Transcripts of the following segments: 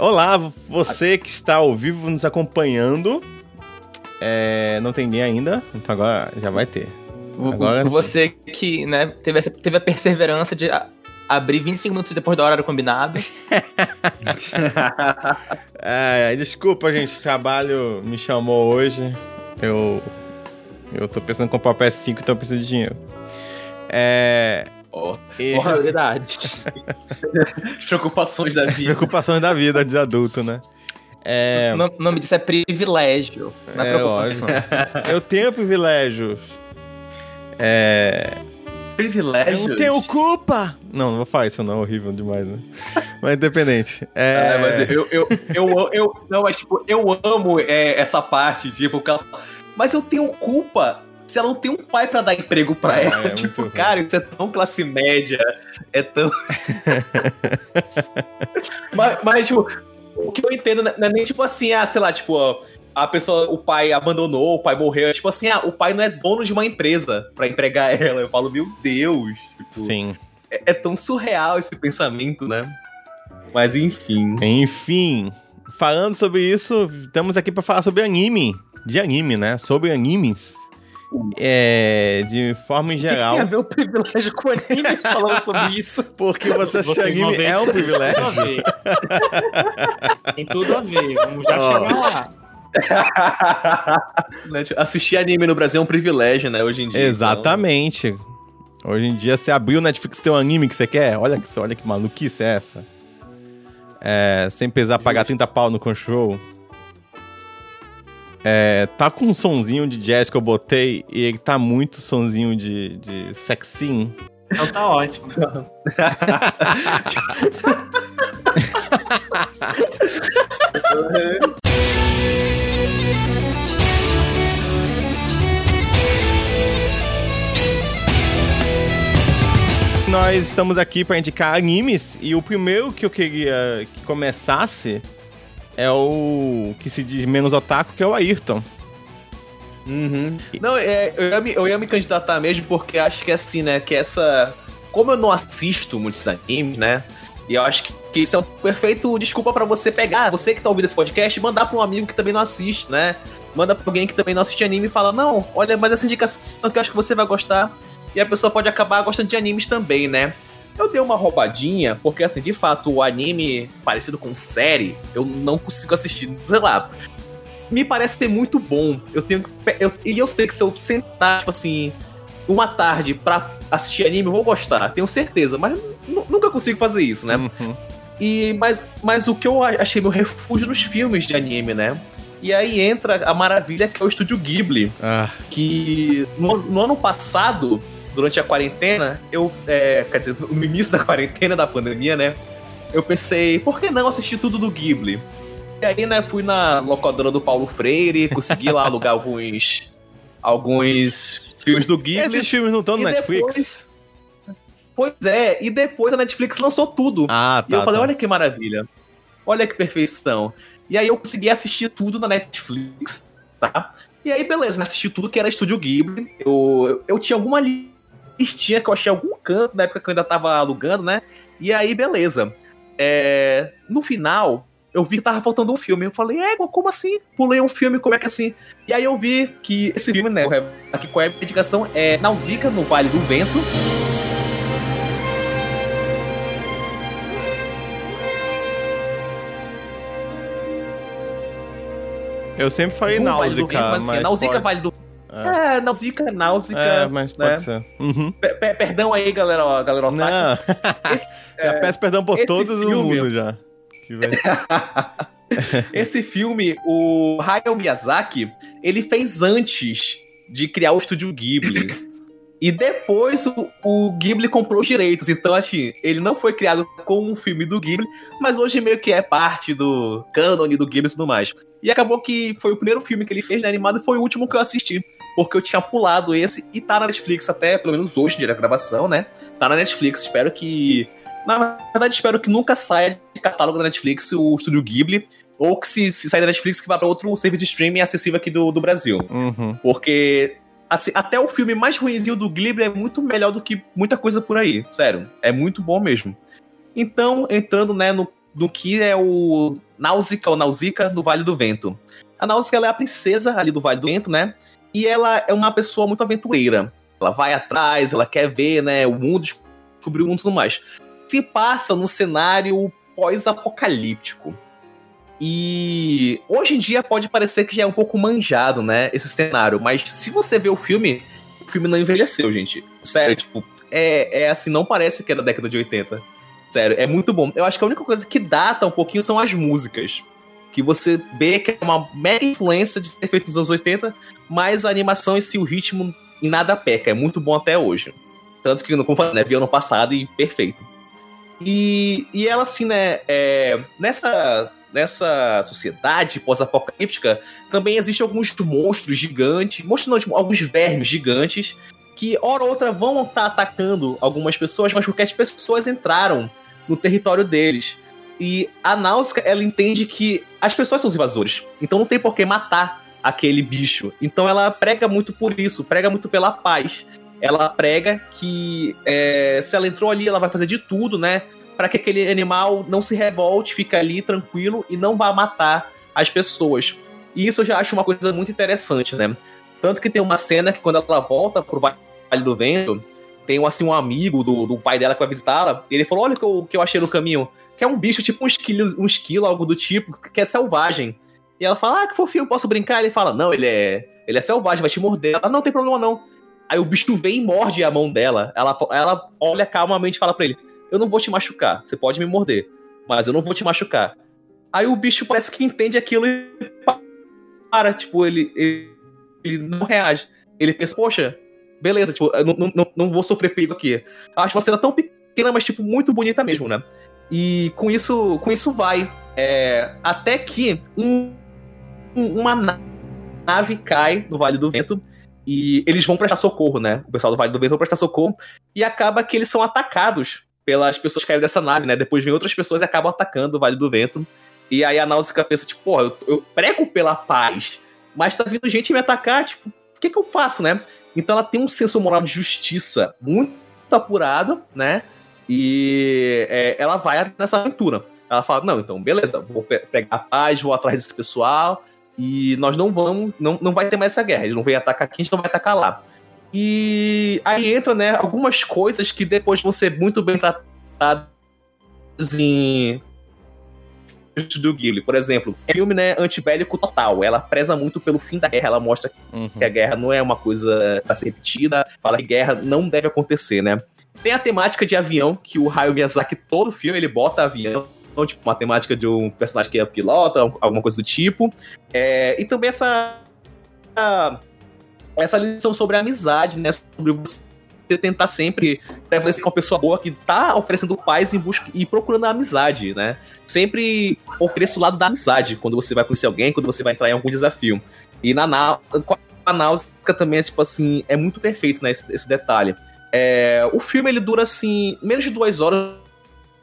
Olá, você que está ao vivo nos acompanhando. É, não tem ninguém ainda, então agora já vai ter. Agora você que né, teve, essa, teve a perseverança de abrir 25 minutos depois da hora combinado. é, desculpa, gente, o trabalho me chamou hoje. Eu eu tô pensando em comprar o PS5, então eu preciso de dinheiro. É. Oh, e... oh verdade. Preocupações da vida. Preocupações da vida de adulto, né? É... O nome disso é privilégio. Não é, é ótimo. Eu tenho privilégios. É. Privilégios? Eu tenho culpa! Não, não vou falar isso, não, é horrível demais, né? Mas independente. É... Ah, mas eu, eu, eu, eu, não, mas tipo, eu amo é, essa parte, tipo, que ela mas eu tenho culpa se ela não tem um pai para dar emprego para ah, ela. É, tipo, cara, isso é tão classe média, é tão. mas, mas, tipo, o que eu entendo não é nem tipo assim, ah, sei lá, tipo, ó, a pessoa, o pai abandonou, o pai morreu. É tipo assim, ah, o pai não é dono de uma empresa para empregar ela. Eu falo, meu Deus. Tipo, Sim. É, é tão surreal esse pensamento, né? Mas enfim. Enfim. Falando sobre isso, estamos aqui para falar sobre anime de anime, né? Sobre animes. É, de forma em geral. Tem a ver o privilégio com anime falando sobre isso. Porque você acha que anime é um privilégio. Tem tudo a ver. Vamos já oh. chegar lá. Né, tipo, assistir anime no Brasil é um privilégio, né? Hoje em dia. Então. Exatamente. Então... Hoje em dia, você abriu o Netflix tem um anime que você quer. Olha que, olha que maluquice é essa. É, sem precisar pagar 30 pau no Crunchyroll. É, tá com um sonzinho de jazz que eu botei e ele tá muito sonzinho de, de sexinho. Então tá ótimo. Nós estamos aqui para indicar animes e o primeiro que eu queria que começasse é o que se diz menos otaku, que é o Ayrton. Uhum. Não, é, eu, ia me, eu ia me candidatar mesmo porque acho que é assim, né? Que essa. Como eu não assisto muitos animes, né? E eu acho que, que isso é um perfeito desculpa para você pegar, você que tá ouvindo esse podcast, mandar pra um amigo que também não assiste, né? Manda pra alguém que também não assiste anime e fala: Não, olha, mas essa indicação que eu acho que você vai gostar. E a pessoa pode acabar gostando de animes também, né? Eu dei uma roubadinha, porque assim, de fato, o anime parecido com série, eu não consigo assistir, sei lá. Me parece ser muito bom. Eu tenho eu, E eu sei que se eu sentar, tipo assim, uma tarde pra assistir anime, eu vou gostar, tenho certeza, mas nunca consigo fazer isso, né? Uhum. E, mas, mas o que eu achei meu refúgio nos filmes de anime, né? E aí entra a maravilha que é o estúdio Ghibli. Ah. Que no, no ano passado durante a quarentena, eu. É, quer dizer, no início da quarentena da pandemia, né? Eu pensei, por que não assistir tudo do Ghibli? E aí, né, fui na locadora do Paulo Freire, consegui lá alugar alguns. alguns filmes do Ghibli. Esses filmes não estão no Netflix? Depois, pois é, e depois a Netflix lançou tudo. Ah, tá. E eu falei, tá. olha que maravilha. Olha que perfeição. E aí eu consegui assistir tudo na Netflix, tá? E aí, beleza, né? Assisti tudo que era Estúdio Ghibli. Eu, eu, eu tinha alguma listinha que eu achei algum canto na época que eu ainda tava alugando, né? E aí, beleza. É, no final, eu vi que tava faltando um filme. Eu falei, é, como assim? Pulei um filme, como é que é assim? E aí eu vi que esse filme, né? Aqui qual é a indicação? É Nausicaa no Vale do Vento. Eu sempre falei Nausicaa, mas. Nausicaa Vale do é, é Nausicaa, Náusica. É, mas pode né? ser. Uhum. perdão aí, galera, ó, galera Não. Esse, já é, peço perdão por todos filme... o mundo já. esse filme, o Hayao Miyazaki, ele fez antes de criar o estúdio Ghibli. E depois o, o, Ghibli comprou os direitos. Então, assim, ele não foi criado como um filme do Ghibli, mas hoje meio que é parte do cânone do Ghibli e tudo mais. E acabou que foi o primeiro filme que ele fez né, animado e foi o último que eu assisti. Porque eu tinha pulado esse e tá na Netflix até, pelo menos hoje, dia da gravação, né? Tá na Netflix. Espero que. Na verdade, espero que nunca saia de catálogo da Netflix o Estúdio Ghibli. Ou que se, se sair da Netflix, que vá para outro serviço de streaming acessível aqui do, do Brasil. Uhum. Porque assim, até o filme mais ruimzinho do Ghibli é muito melhor do que muita coisa por aí. Sério, é muito bom mesmo. Então, entrando, né, no, no que é o Náusica ou Nausicaa do Vale do Vento. A Náusica ela é a princesa ali do Vale do Vento, né? E ela é uma pessoa muito aventureira. Ela vai atrás, ela quer ver, né, o mundo, descobrir o mundo e tudo mais. Se passa num cenário pós-apocalíptico. E hoje em dia pode parecer que já é um pouco manjado, né, esse cenário, mas se você vê o filme, o filme não envelheceu, gente. Sério, tipo, é, é assim, não parece que é da década de 80. Sério, é muito bom. Eu acho que a única coisa que data um pouquinho são as músicas. Que você vê que é uma mega influência de ter feito nos anos 80, mas a animação e o ritmo em nada peca. É muito bom até hoje. Tanto que, como falei, né, vi ano passado e perfeito. E, e ela, assim, né, é, nessa, nessa sociedade pós-apocalíptica, também existem alguns monstros gigantes, monstros não, tipo, alguns vermes gigantes, que hora ou outra vão estar tá atacando algumas pessoas, mas porque as pessoas entraram no território deles. E a Náusea, ela entende que as pessoas são os invasores. Então não tem por que matar aquele bicho. Então ela prega muito por isso, prega muito pela paz. Ela prega que é, se ela entrou ali, ela vai fazer de tudo, né? Para que aquele animal não se revolte, fique ali tranquilo e não vá matar as pessoas. E isso eu já acho uma coisa muito interessante, né? Tanto que tem uma cena que quando ela volta pro Vale do Vento, tem assim, um amigo do, do pai dela que vai visitá-la, ele falou: Olha o que eu, que eu achei no caminho. Que é um bicho, tipo um esquilo, um esquilo, algo do tipo, que é selvagem. E ela fala: Ah, que fofinho, posso brincar? Ele fala: Não, ele é. Ele é selvagem, vai te morder. Ela, não tem problema não. Aí o bicho vem e morde a mão dela. Ela, ela olha calmamente e fala pra ele: Eu não vou te machucar, você pode me morder, mas eu não vou te machucar. Aí o bicho parece que entende aquilo e para, tipo, ele, ele, ele não reage. Ele pensa, poxa, beleza, tipo, não, não, não vou sofrer perigo aqui. Acho uma cena tão pequena, mas, tipo, muito bonita mesmo, né? E com isso, com isso vai. É, até que um, uma nave cai no Vale do Vento e eles vão prestar socorro, né? O pessoal do Vale do Vento vão prestar socorro e acaba que eles são atacados pelas pessoas que caíram dessa nave, né? Depois vem outras pessoas e acabam atacando o Vale do Vento. E aí a Náusica pensa, tipo, porra, eu, eu prego pela paz, mas tá vindo gente me atacar, tipo, o que que eu faço, né? Então ela tem um senso moral de justiça muito apurado, né? E é, ela vai nessa aventura. Ela fala: não, então, beleza, vou pe pegar a paz, vou atrás desse pessoal, e nós não vamos, não, não vai ter mais essa guerra. Eles não vêm atacar aqui, a gente não vai atacar lá. E aí entra, né, algumas coisas que depois vão ser muito bem tratadas em do Ghibli. Por exemplo, é um filme né, antibélico total. Ela preza muito pelo fim da guerra. Ela mostra uhum. que a guerra não é uma coisa pra ser repetida. Fala que guerra não deve acontecer, né? Tem a temática de avião, que o Hayao Miyazaki, todo filme, ele bota avião. Então, tipo, uma temática de um personagem que é pilota, alguma coisa do tipo. É, e também essa... essa lição sobre a amizade, né? Sobre você tentar sempre prevalecer com uma pessoa boa que tá oferecendo paz em busca e procurando a amizade, né? Sempre ofereça o lado da amizade quando você vai conhecer alguém, quando você vai entrar em algum desafio. E na a Náusea também é tipo assim, é muito perfeito, né? Esse, esse detalhe. É, o filme ele dura assim, menos de duas horas.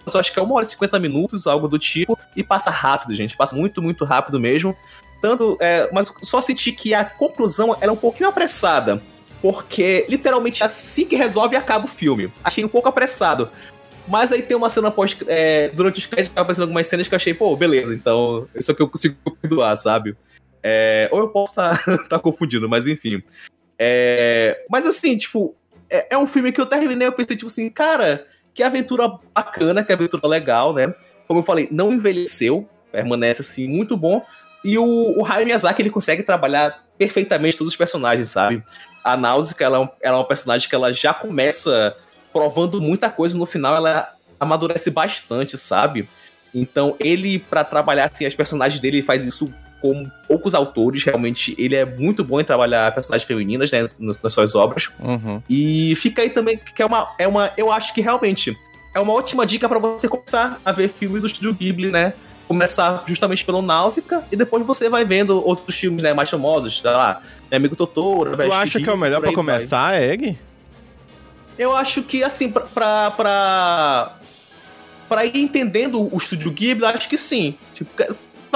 Eu acho que é uma hora e cinquenta minutos, algo do tipo, e passa rápido, gente. Passa muito, muito rápido mesmo. Tanto, é, mas só senti que a conclusão era um pouquinho apressada porque literalmente assim que resolve acaba o filme. Achei um pouco apressado. Mas aí tem uma cena pós. É, durante os créditos aparecendo algumas cenas que eu achei, pô, beleza, então isso é que eu consigo perdoar, sabe? É, ou eu posso estar tá, tá confundindo, mas enfim. É, mas assim, tipo, é, é, um filme que eu terminei, eu pensei, tipo assim, cara, que aventura bacana, que aventura legal, né? Como eu falei, não envelheceu, permanece assim, muito bom. E o, o Hayao Miyazaki, ele consegue trabalhar perfeitamente todos os personagens, sabe? a Náusea, ela, é ela é uma personagem que ela já começa provando muita coisa, no final ela amadurece bastante, sabe? Então, ele, para trabalhar assim, as personagens dele, faz isso com poucos autores, realmente. Ele é muito bom em trabalhar personagens femininas né, nas, nas suas obras. Uhum. E fica aí também que é uma, é uma. Eu acho que realmente é uma ótima dica para você começar a ver filmes do estúdio Ghibli, né? Começar justamente pelo Náusea e depois você vai vendo outros filmes né, mais famosos, sei lá, é Amigo Totoro. Tu acha que é o melhor para começar, vai. Egg? Eu acho que, assim, pra, pra, pra, pra ir entendendo o estúdio Ghibli, acho que sim. Tipo,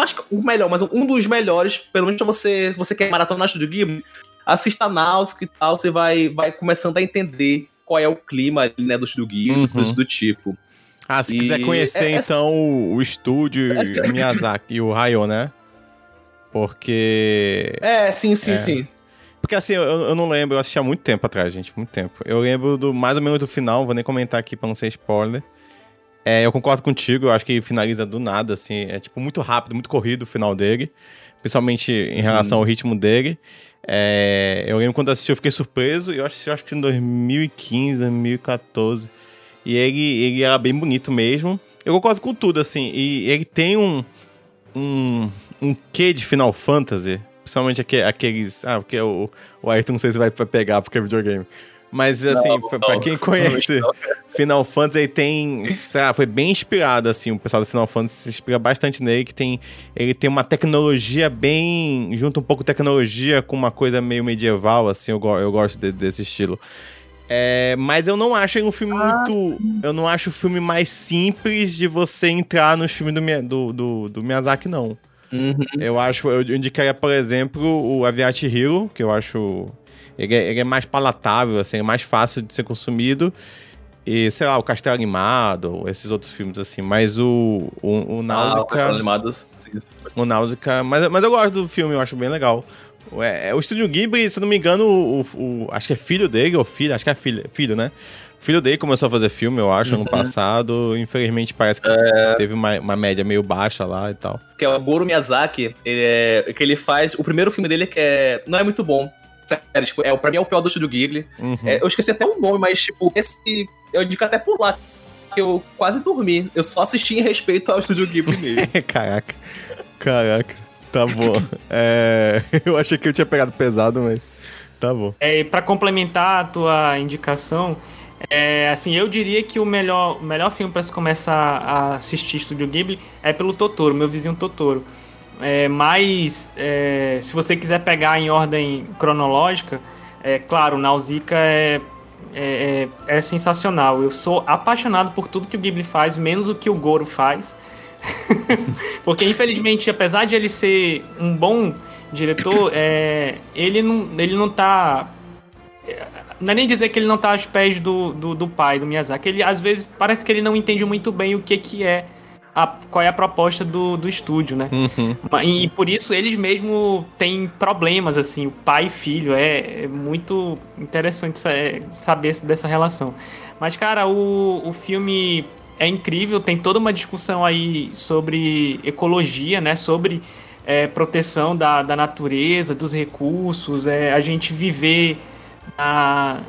acho que o melhor, mas um dos melhores, pelo menos você, você quer maratonar o estúdio Ghibli, assista Náusea e tal, você vai, vai começando a entender qual é o clima né, do estúdio Ghibli, uhum. coisas do tipo. Ah, se e... quiser conhecer, é, é então, é... o estúdio é... Miyazaki e o Hayao, né? Porque. É, sim, sim, é. sim. Porque assim, eu, eu não lembro, eu assisti há muito tempo atrás, gente, muito tempo. Eu lembro do mais ou menos do final, vou nem comentar aqui pra não ser spoiler. É, eu concordo contigo, eu acho que finaliza do nada, assim. É tipo muito rápido, muito corrido o final dele. Principalmente em relação hum. ao ritmo dele. É, eu lembro quando assisti, eu fiquei surpreso. Eu acho, eu acho que em 2015, 2014. E ele, ele era bem bonito mesmo. Eu concordo com tudo, assim. E ele tem um. Um, um quê de Final Fantasy. Principalmente aqueles. Ah, porque o, o Ayrton não sei se vai pegar porque é videogame. Mas, assim, não, pra, pra, quem conhece Final Fantasy, tem. Lá, foi bem inspirado, assim. O pessoal do Final Fantasy se inspira bastante nele, que tem. Ele tem uma tecnologia bem. Junta um pouco tecnologia com uma coisa meio medieval, assim. Eu, eu gosto de, desse estilo. É, mas eu não acho um filme ah, muito. Sim. Eu não acho o filme mais simples de você entrar no filme do, do, do, do Miyazaki, não. Uhum. Eu acho. Eu indicaria, por exemplo, o Aviat Hero, que eu acho. Ele é, ele é, mais palatável, assim, é mais fácil de ser consumido. E, sei lá, o Castelo Animado, esses outros filmes, assim. Mas o, o, o Náusica... Ah, o Castelo Animado, sim. O Náusica... Mas, mas eu gosto do filme, eu acho bem legal. É, o Estúdio Ghibli, se não me engano, o, o, acho que é filho dele, ou filho, acho que é filho, filho né? O filho dele começou a fazer filme, eu acho, uhum. ano passado. Infelizmente, parece que é... teve uma, uma, média meio baixa lá e tal. Que é o Goro Miyazaki, ele é, que ele faz... O primeiro filme dele que é, não é muito bom. Sério, tipo, é, pra mim é o pior do Estúdio Ghibli. Uhum. É, eu esqueci até o nome, mas, tipo, esse... Eu indico até por lá. Eu quase dormi. Eu só assisti em respeito ao Estúdio Ghibli mesmo. Caraca. Caraca. Tá bom. É, eu achei que eu tinha pegado pesado, mas tá bom. É, para complementar a tua indicação, é, assim, eu diria que o melhor, melhor filme para se começar a assistir Estúdio Ghibli é pelo Totoro, meu vizinho Totoro. É, mas é, se você quiser pegar em ordem cronológica, é claro, Nausicaa é, é, é, é sensacional. Eu sou apaixonado por tudo que o Ghibli faz, menos o que o Goro faz. Porque, infelizmente, apesar de ele ser um bom diretor, é, ele, não, ele não tá. Não é nem dizer que ele não tá aos pés do, do, do, pai, do Miyazaki. Ele, às vezes, parece que ele não entende muito bem o que, que é. A, qual é a proposta do, do estúdio, né? Uhum. E, e, por isso eles mesmo têm problemas, assim, o pai e filho. É, é muito interessante saber dessa relação. Mas, cara, o, o filme é incrível, tem toda uma discussão aí sobre ecologia, né? Sobre é, proteção da, da natureza, dos recursos, é, a gente viver na,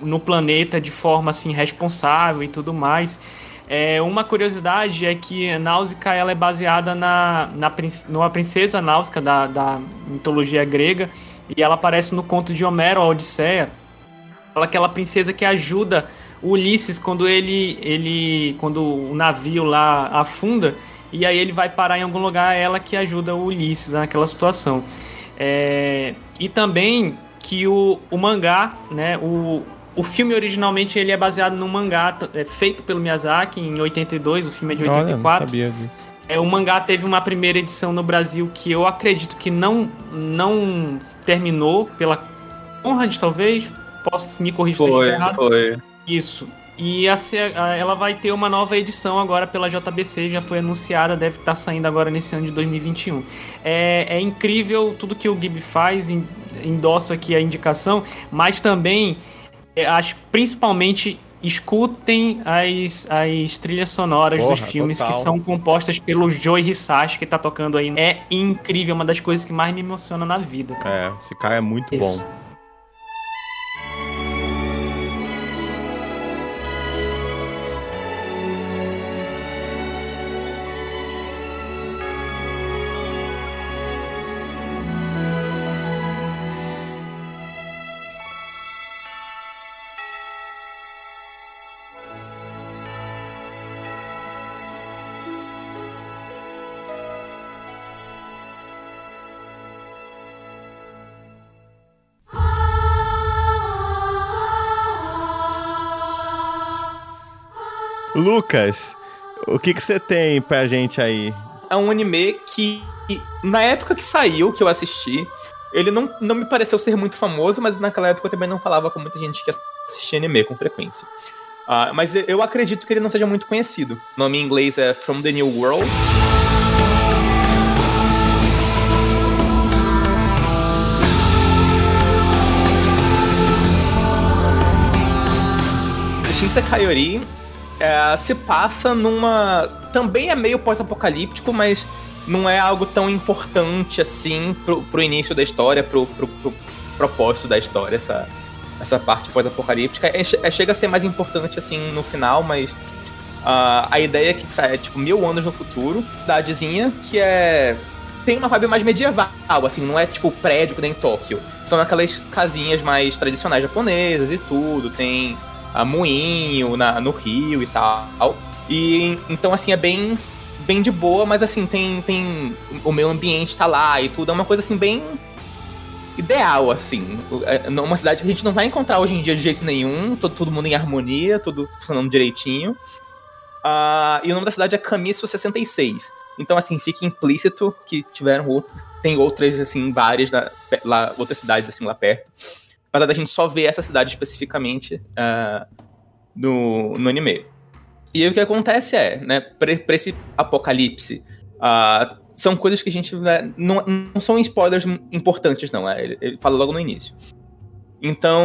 no planeta de forma assim responsável e tudo mais. É, uma curiosidade é que Náusica ela é baseada na, na numa princesa Náusica da, da mitologia grega e ela aparece no conto de Homero, a Odisseia. Aquela princesa que ajuda Ulisses quando ele ele quando o navio lá afunda e aí ele vai parar em algum lugar ela que ajuda Ulisses naquela situação é, e também que o, o mangá né o, o filme originalmente ele é baseado num mangá é, feito pelo Miyazaki em 82 o filme é de 84 Olha, não sabia disso. É, o mangá teve uma primeira edição no Brasil que eu acredito que não não terminou pela Conrad talvez posso me corrigir se estiver errado foi isso. E a, ela vai ter uma nova edição agora pela JBC, já foi anunciada, deve estar tá saindo agora nesse ano de 2021. É, é incrível tudo que o Ghibli faz, endosso aqui a indicação, mas também é, acho principalmente escutem as, as trilhas sonoras Porra, dos filmes total. que são compostas pelo Joe Hisashi que tá tocando aí. É incrível, uma das coisas que mais me emociona na vida. Cara. É, esse cara é muito Isso. bom. Lucas, o que você tem pra gente aí? É um anime que, na época que saiu, que eu assisti, ele não, não me pareceu ser muito famoso, mas naquela época eu também não falava com muita gente que assistia anime com frequência. Uh, mas eu acredito que ele não seja muito conhecido. O nome em inglês é From the New World. Shinsei Kaiori é, se passa numa. Também é meio pós-apocalíptico, mas não é algo tão importante assim pro, pro início da história, pro, pro, pro propósito da história, essa, essa parte pós-apocalíptica. É, é, chega a ser mais importante assim no final, mas uh, a ideia é que é tipo mil anos no futuro, cidadezinha, que é. Tem uma vibe mais medieval, assim, não é tipo prédio que nem Tóquio. São aquelas casinhas mais tradicionais japonesas e tudo. Tem a moinho na, no rio e tal. E então, assim, é bem bem de boa, mas assim, tem, tem. O meio ambiente tá lá e tudo. É uma coisa assim, bem ideal, assim. É uma cidade que a gente não vai encontrar hoje em dia de jeito nenhum. Todo, todo mundo em harmonia, tudo funcionando direitinho. Uh, e o nome da cidade é Camisso 66. Então, assim, fica implícito que tiveram outro, tem outras, assim, várias lá, lá, outras cidades, assim, lá perto apesar da gente só ver essa cidade especificamente uh, no, no anime. E aí o que acontece é, né, pra, pra esse apocalipse, uh, são coisas que a gente. Né, não, não são spoilers importantes, não, é, ele, ele fala logo no início. Então,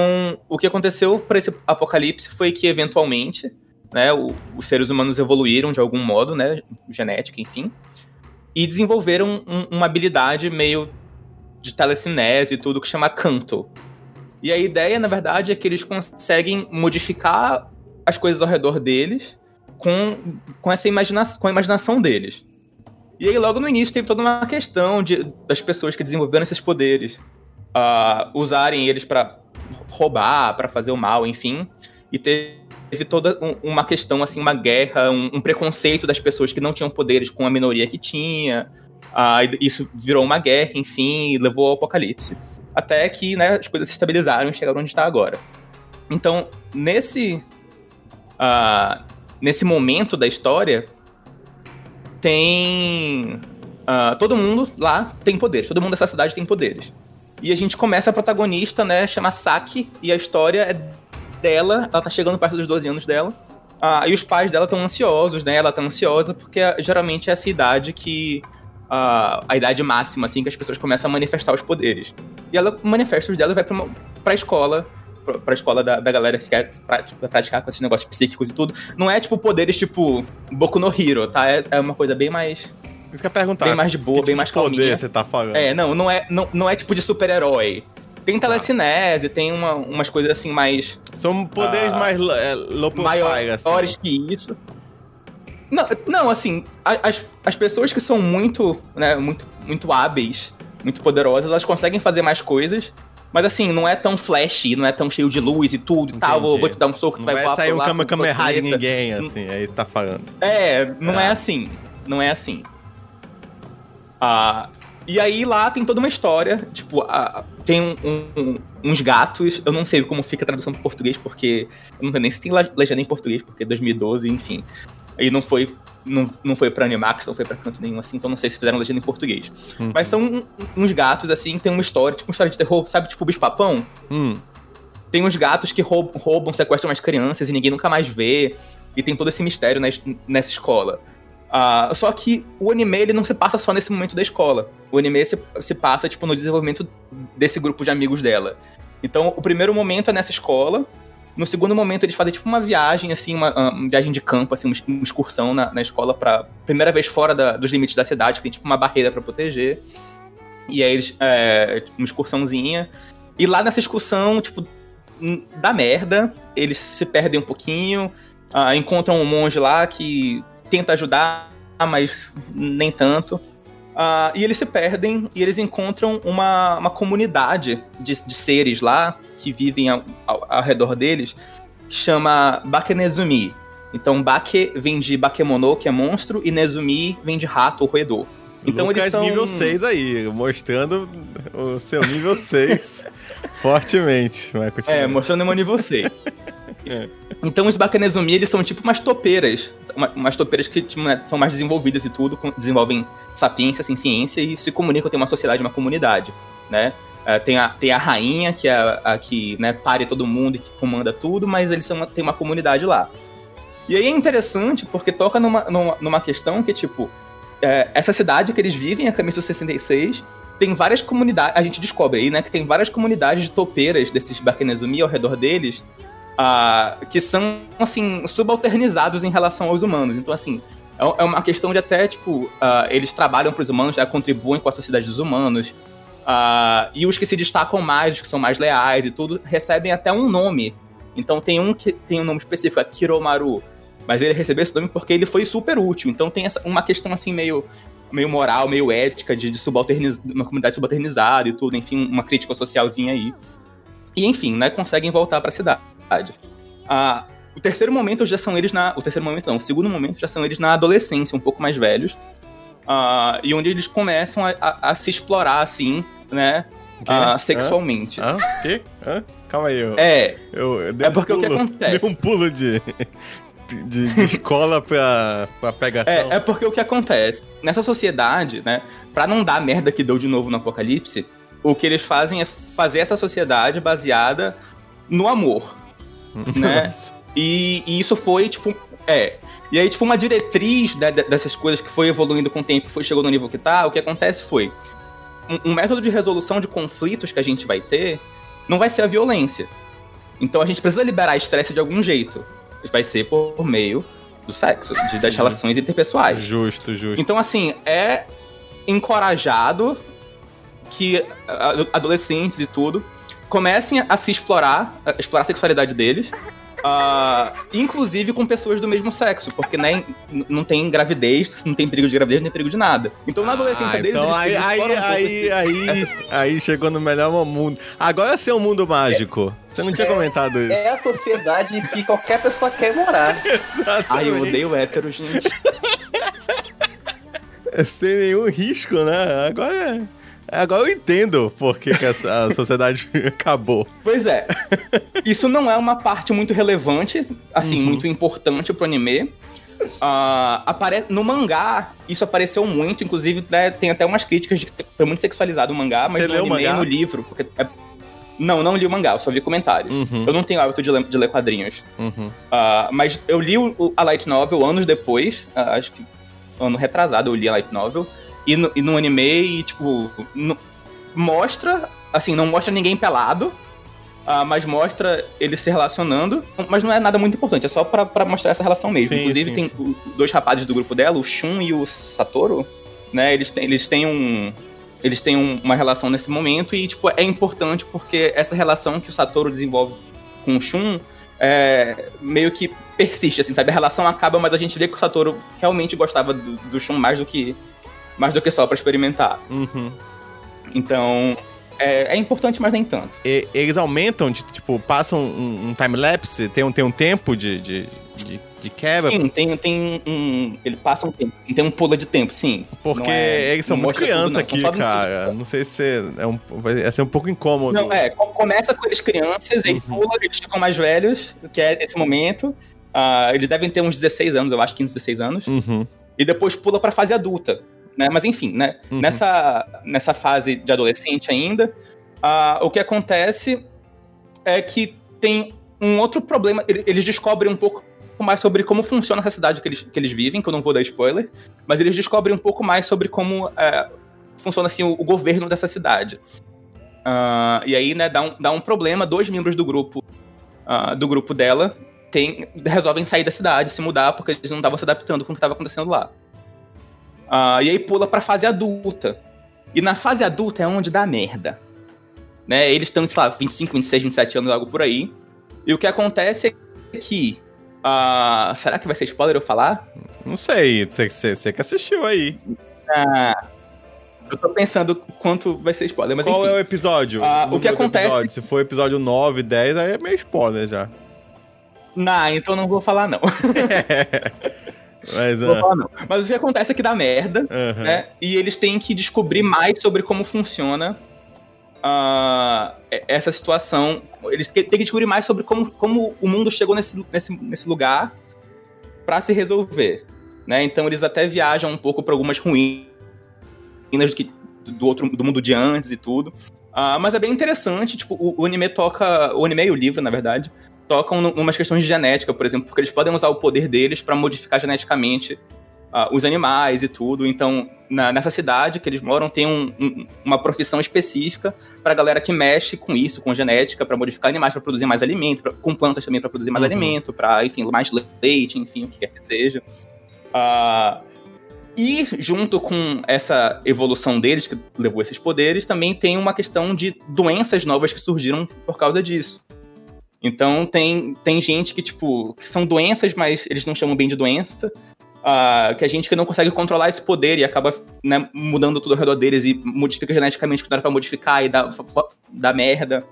o que aconteceu para esse apocalipse foi que, eventualmente, né, o, os seres humanos evoluíram de algum modo, né, genética, enfim, e desenvolveram um, uma habilidade meio de telecinese e tudo que chama canto, e a ideia, na verdade, é que eles conseguem modificar as coisas ao redor deles com, com essa imaginação, com a imaginação deles. E aí, logo no início, teve toda uma questão de, das pessoas que desenvolveram esses poderes uh, usarem eles para roubar, para fazer o mal, enfim. E teve toda um, uma questão, assim, uma guerra, um, um, preconceito das pessoas que não tinham poderes com a minoria que tinha. Uh, isso virou uma guerra, enfim, e levou ao apocalipse até que né, as coisas se estabilizaram e chegaram onde está agora. Então, nesse, uh, nesse momento da história, tem. Uh, todo mundo lá tem poderes, todo mundo dessa cidade tem poderes. E a gente começa a protagonista, né, chama Saki, e a história é dela, ela tá chegando perto dos 12 anos dela. Uh, e os pais dela estão ansiosos, né? Ela tá ansiosa porque geralmente é essa idade que a, a idade máxima, assim, que as pessoas começam a manifestar os poderes. E ela manifesta os dela e vai pra, uma, pra escola, pra, pra escola da, da galera que quer praticar com esses negócios psíquicos e tudo. Não é, tipo, poderes tipo Boku no Hero, tá? É, é uma coisa bem mais... Isso que eu ia perguntar. Bem mais de boa, bem tipo mais calminha. poder você tá falando? É, não, não é, não, não é tipo de super-herói. Tem telecinese, ah. tem uma, umas coisas assim mais... São poderes uh, mais é, low profile, maiores assim. que isso. Não, não assim, as, as pessoas que são muito, né, muito, muito hábeis, muito poderosas, elas conseguem fazer mais coisas. Mas assim, não é tão flash, não é tão cheio de luz e tudo e tal. Vou, vou te dar um soco, tu vai, vai sair um cama cama errado em ninguém, assim, é isso que tá falando. É, não é, é assim. Não é assim. Ah, e aí lá tem toda uma história, tipo, ah, tem um, um, uns gatos, eu não sei como fica a tradução para português, porque eu não sei nem se tem legenda em português, porque 2012, enfim. E não foi não, não foi pra Animax, não foi pra canto nenhum, assim, então não sei se fizeram legenda em português. Uhum. Mas são um, uns gatos, assim, tem uma história, tipo uma história de terror, sabe, tipo o bicho-papão? Hum. Tem uns gatos que roubam, roubam, sequestram as crianças e ninguém nunca mais vê. E tem todo esse mistério nessa escola. Uh, só que o anime ele não se passa só nesse momento da escola. O anime se, se passa tipo no desenvolvimento desse grupo de amigos dela. Então, o primeiro momento é nessa escola, no segundo momento, eles fazem tipo uma viagem, assim, uma, uma viagem de campo, assim, uma excursão na, na escola pra primeira vez fora da, dos limites da cidade, que tem tipo uma barreira para proteger. E aí eles. É, uma excursãozinha. E lá nessa excursão, tipo, dá merda. Eles se perdem um pouquinho. Uh, encontram um monge lá que tenta ajudar, mas nem tanto. Uh, e eles se perdem e eles encontram uma, uma comunidade de, de seres lá que vivem ao, ao, ao redor deles, que chama Bakenezumi. Então, Bake vem de Bakemono, que é monstro, e Nezumi vem de rato ou roedor. Então Lucas eles são... nível 6 aí, mostrando o seu nível 6 fortemente. é, mostrando o meu nível 6. é. Então os Bakenezumi, eles são tipo umas topeiras. Uma, umas topeiras que tipo, né, são mais desenvolvidas e tudo, desenvolvem sapiência, assim, ciência e se comunicam, tem uma sociedade, uma comunidade, né? É, tem, a, tem a rainha, que é a, a que né, pare todo mundo e que comanda tudo, mas eles são uma, tem uma comunidade lá. E aí é interessante porque toca numa, numa, numa questão que, tipo, é, essa cidade que eles vivem, a Camisso 66, tem várias comunidades. A gente descobre aí, né, que tem várias comunidades de topeiras desses Bakenezumi ao redor deles, que são, assim, subalternizados em relação aos humanos. Então, assim, é, é uma questão de até, tipo, uh, eles trabalham para os humanos, já contribuem com a sociedade dos humanos. Uh, e os que se destacam mais, os que são mais leais e tudo, recebem até um nome. Então tem um que tem um nome específico, é Kiromaru. Mas ele recebeu esse nome porque ele foi super útil. Então tem essa, uma questão assim meio, meio moral, meio ética, de, de uma comunidade subalternizada e tudo, enfim, uma crítica socialzinha aí. E enfim, né, conseguem voltar para a cidade. Uh, o terceiro momento já são eles na. O terceiro momento não, o segundo momento já são eles na adolescência, um pouco mais velhos. Uh, e onde eles começam a, a, a se explorar, assim, né? Uh, sexualmente. Ah, que? Calma aí. Eu, é. Eu, eu é porque um pulo, o que acontece? Deu um pulo de, de, de escola pra, pra pegação. É, é porque o que acontece? Nessa sociedade, né? Pra não dar merda que deu de novo no apocalipse, o que eles fazem é fazer essa sociedade baseada no amor. né? E, e, isso foi, tipo. É. E aí, tipo, uma diretriz de, dessas coisas que foi evoluindo com o tempo, foi chegou no nível que tá, o que acontece foi um, um método de resolução de conflitos que a gente vai ter não vai ser a violência. Então a gente precisa liberar estresse de algum jeito. Vai ser por meio do sexo, de, das relações interpessoais. Justo, justo. Então, assim, é encorajado que adolescentes e tudo comecem a se explorar, a explorar a sexualidade deles, Uh, inclusive com pessoas do mesmo sexo, porque né, não tem gravidez, não tem perigo de gravidez, nem perigo de nada. Então na adolescência ah, deles. Então eles, aí, eles aí, aí, aí, aí, chegou no melhor mundo. Agora é ser um mundo mágico. É, Você não tinha é, comentado isso. É a sociedade que qualquer pessoa quer morar. Exatamente. Ai, eu odeio hétero, gente. É sem nenhum risco, né? Agora é. Agora eu entendo por que, que a, a sociedade acabou. Pois é. Isso não é uma parte muito relevante, assim, uhum. muito importante pro anime. Uh, apare... No mangá, isso apareceu muito, inclusive né, tem até umas críticas de que foi muito sexualizado o mangá, mas Você no anime no livro. Porque é... Não, não li o mangá, eu só vi comentários. Uhum. Eu não tenho hábito de ler, de ler quadrinhos. Uhum. Uh, mas eu li o, a Light Novel anos depois, uh, acho que ano retrasado eu li a Light Novel e no, e no anime, e, tipo, no, mostra, assim, não mostra ninguém pelado, uh, mas mostra eles se relacionando, mas não é nada muito importante, é só para mostrar essa relação mesmo. Sim, Inclusive, sim, tem sim. dois rapazes do grupo dela, o Shun e o Satoru, né, eles têm, eles têm um... Eles têm um, uma relação nesse momento e, tipo, é importante porque essa relação que o Satoru desenvolve com o Shun é, meio que persiste, assim, sabe? A relação acaba, mas a gente vê que o Satoru realmente gostava do, do Shun mais do que mais do que só para experimentar. Uhum. Então, é, é, importante, mas nem tanto. E, eles aumentam, de, tipo, passam um, um time-lapse, tem um, tem um tempo de, de, de, de, quebra? Sim, tem, tem um... Ele passa um tempo, tem um pulo de tempo, sim. Porque é, eles são muito criança aqui, cara. Não sei se é um, vai ser um pouco incômodo. Não, é, começa com eles crianças, uhum. aí pula, eles ficam mais velhos, que é esse momento. Uh, eles devem ter uns 16 anos, eu acho, 15, 16 anos. Uhum. E depois pula pra fase adulta né? Mas enfim, né? Uhum. Nessa, nessa fase de adolescente ainda, uh, o que acontece é que tem um outro problema. Eles descobrem um pouco mais sobre como funciona essa cidade que eles, que eles vivem, que eu não vou dar spoiler, mas eles descobrem um pouco mais sobre como é, funciona assim, o, o, governo dessa cidade. Uh, e aí, né, dá um, dá um problema, dois membros do grupo uh, do grupo dela tem, resolvem sair da cidade, se mudar, porque eles não estavam se adaptando com o que estava acontecendo lá. Uh, e aí pula pra fase adulta. E na fase adulta é onde dá merda. Né? Eles estão, sei lá, 25, 26, 27 anos, algo por aí. E o que acontece é que. Uh, será que vai ser spoiler eu falar? Não sei, você, que assistiu aí. Ah, eu tô pensando quanto vai ser spoiler, mas Qual enfim. é o episódio? Uh, o que acontece. Episódio? Se for episódio 9, 10, aí é meio spoiler já. Não, então não vou falar, não. Mas, uh... Mas o que acontece é que dá merda, uhum. né? E eles têm que descobrir mais sobre como funciona uh, essa situação. Eles têm que descobrir mais sobre como, como o mundo chegou nesse, nesse, nesse lugar para se resolver. Né? Então eles até viajam um pouco para algumas ruínas do, do, outro, do mundo de antes e tudo. Uh, mas é bem interessante, tipo, o, o, anime toca. O anime e o livro, na verdade, tocam numas questões de genética, por exemplo, porque eles podem usar o poder deles para modificar geneticamente uh, os animais e tudo. Então, na, nessa cidade que eles moram, tem um, um, uma profissão específica para galera que mexe com isso, com genética, para modificar animais para produzir mais alimento, pra, com plantas também para produzir mais uhum. alimento, para, enfim, mais leite, enfim, o que quer que seja. Uh, e junto com essa evolução deles, que levou esses poderes, também tem uma questão de doenças novas que surgiram por causa disso. Então tem, tem gente que, tipo, que são doenças, mas eles não chamam bem de doença. Uh, que a gente que não consegue controlar esse poder e acaba né, mudando tudo ao redor deles e modifica geneticamente o que não era pra modificar e dá, dá merda.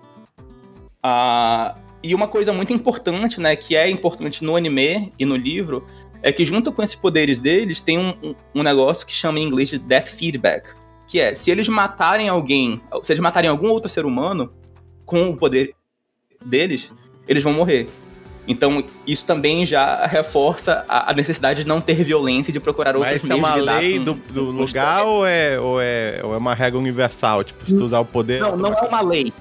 Uh, e uma coisa muito importante, né, que é importante no anime e no livro, é que junto com esses poderes deles, tem um, um, um negócio que chama em inglês de death feedback. Que é, se eles matarem alguém, se eles matarem algum outro ser humano com o poder deles, eles vão morrer. Então, isso também já reforça a, a, necessidade de não ter violência e de procurar outros Mas. Mas é uma lei do, do lugar ou é, ou, é, ou é uma regra universal? Tipo, se tu usar o poder... Não, não é uma lei.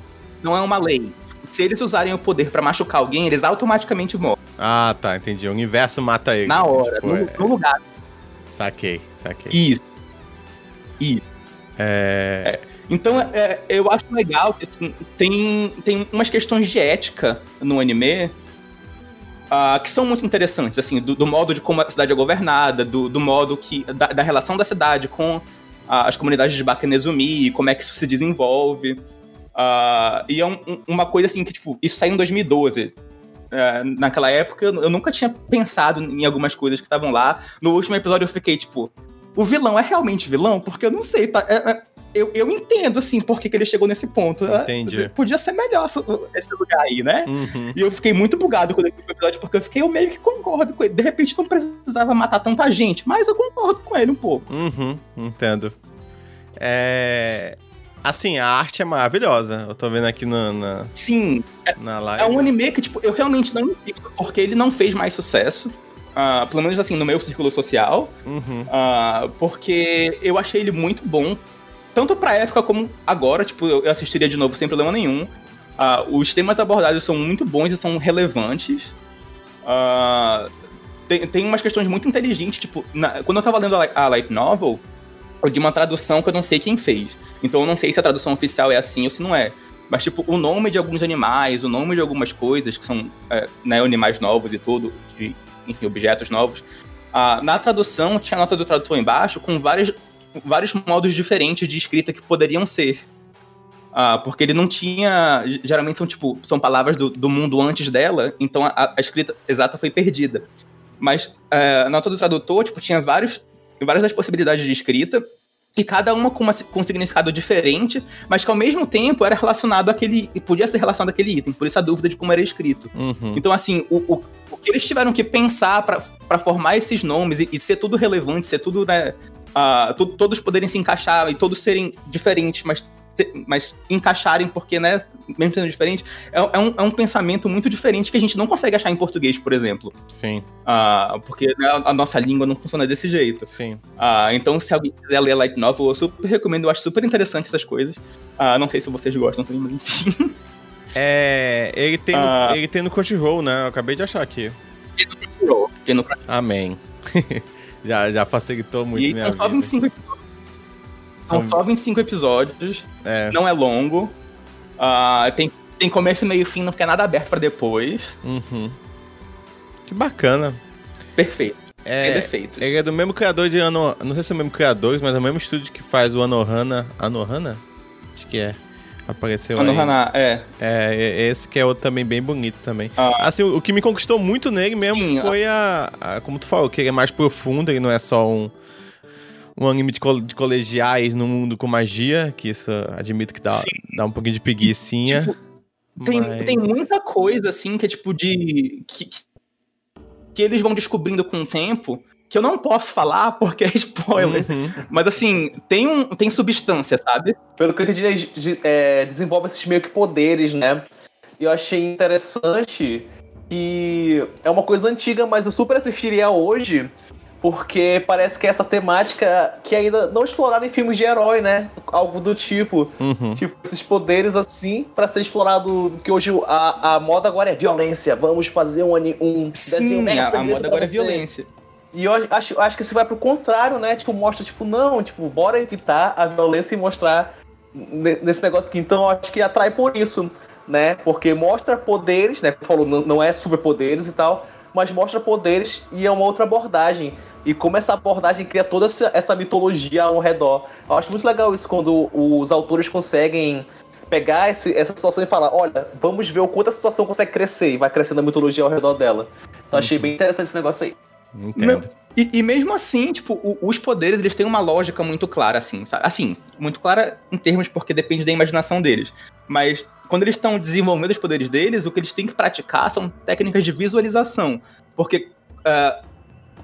Não é uma lei. Se eles usarem o poder para machucar alguém, eles automaticamente morrem. Ah, tá, entendi. O universo mata eles. Na assim, hora, tipo, no, é... no, lugar. Saquei, saquei. Isso. Isso. É... é. Então, é, eu acho legal que assim, tem, tem umas questões de ética no anime uh, que são muito interessantes, assim, do, do, modo de como a cidade é governada, do, do modo que. Da, da, relação da cidade com uh, as comunidades de Bakanezumi, como é que isso se desenvolve. Uh, e é um, uma coisa assim que, tipo, isso saiu em 2012. É, naquela época, eu, eu, nunca tinha pensado em algumas coisas que estavam lá. No último episódio eu fiquei, tipo, o vilão é realmente vilão? Porque eu não sei, tá, é, é, eu, eu entendo, assim, por que, que ele chegou nesse ponto. É, Entendi. Podia ser melhor esse lugar aí, né? Uhum. E eu fiquei muito bugado quando eu vi o episódio, porque eu fiquei, eu meio que concordo com ele. De repente não precisava matar tanta gente, mas eu concordo com ele um pouco. Uhum, entendo. É... Assim, a arte é maravilhosa. Eu tô vendo aqui na. na Sim. Na live. É um anime que, tipo, eu realmente não entendo porque ele não fez mais sucesso. Uh, pelo menos assim, no meu círculo social. Uhum. Uh, porque eu achei ele muito bom. Tanto pra época como agora, tipo, eu assistiria de novo sem problema nenhum. Uh, os temas abordados são muito bons e são relevantes. tem, tem umas questões muito inteligentes, tipo, na, quando eu tava lendo a, a light novel, de uma tradução que eu não sei quem fez. Então eu não sei se a tradução oficial é assim ou se não é. Mas, tipo, o nome de alguns animais, o nome de algumas coisas que são é, né, animais novos e tudo, de, enfim, objetos novos. Ah, na tradução, tinha a nota do tradutor embaixo com vários, vários modos diferentes de escrita que poderiam ser. Ah, porque ele não tinha. Geralmente são, tipo, são palavras do, do mundo antes dela, então a, a escrita exata foi perdida. Mas é, a nota do tradutor, tipo, tinha vários várias das possibilidades de escrita, e cada uma com, uma com, um significado diferente, mas que ao mesmo tempo era relacionado àquele. podia ser relacionado àquele item, por isso a dúvida de como era escrito. Uhum. Então, assim, o, o, o, que eles tiveram que pensar para formar esses nomes e, e, ser tudo relevante, ser tudo, né? Uh, todos poderem se encaixar e todos serem diferentes, mas mas encaixarem, porque, né, mesmo sendo diferente, é, é, um, é um pensamento muito diferente que a gente não consegue achar em português, por exemplo. Sim. Ah, porque né, a, nossa língua não funciona desse jeito. Sim. Ah, então, se alguém quiser ler Light Novel, eu super recomendo, eu acho super interessante essas coisas. Ah, não sei se vocês gostam também, mas enfim. É, ele tem, ah, ele tem no Crunchyroll, né? Eu acabei de achar aqui. Tem no Crunchyroll. Tem no Crunchyroll. Amém. já, já facilitou muito e minha vida. 25 são só 25 episódios. É. Não é longo. Uh, tem, tem começo, meio e fim, não fica nada aberto para depois. Uhum. Que bacana. Perfeito. É, Sem defeitos. Ele é do mesmo criador de Ano. Não sei se é o mesmo criador, mas é o mesmo estúdio que faz o Anohana. Anohana? Acho que é. Apareceu Anohana, aí. é. É, esse que é outro também bem bonito também. Ah. Assim, o, o que me conquistou muito nele mesmo Sim, foi a, a, Como tu falou, que ele é mais profundo, ele não é só um um anime de, co de colegiais no mundo com magia, que isso admito que dá, dá um pouquinho de preguiçinha. Tipo, tem, mas... tem muita coisa, assim, que é tipo de. Que, que eles vão descobrindo com o tempo que eu não posso falar porque é spoiler. Uhum. Mas assim, tem, um, tem substância, sabe? Pelo que eu entendi, é, desenvolve esses meio que poderes, né? E eu achei interessante que é uma coisa antiga, mas eu super assistiria hoje porque parece que é essa temática que ainda não exploraram em filmes de herói, né? Algo do tipo. Uhum. Tipo, esses poderes assim, pra ser explorado. Que hoje a, a moda agora é violência. Vamos fazer um, um Sim, mega a, a sangrento moda agora é violência. E eu acho, acho que isso vai pro contrário, né? Tipo, mostra, tipo, não, tipo, bora evitar a violência e mostrar ne- nesse negócio aqui. Então, eu acho que atrai por isso, né? Porque mostra poderes, né? Falou, não, não é superpoderes e tal, mas mostra poderes e é uma outra abordagem. E como essa abordagem cria toda essa, essa mitologia ao redor. Eu acho muito legal isso quando os autores conseguem pegar esse- essa situação e falar, olha, vamos ver o quanto a situação consegue crescer e vai crescendo a mitologia ao redor dela. Então achei bem interessante esse negócio aí. Entendo. E, e mesmo assim, tipo, o- os poderes, eles têm uma lógica muito clara, assim, sabe? Assim, muito clara em termos porque depende da imaginação deles. Mas quando eles estão desenvolvendo os poderes deles, o que eles têm que praticar são técnicas de visualização. Porque ah,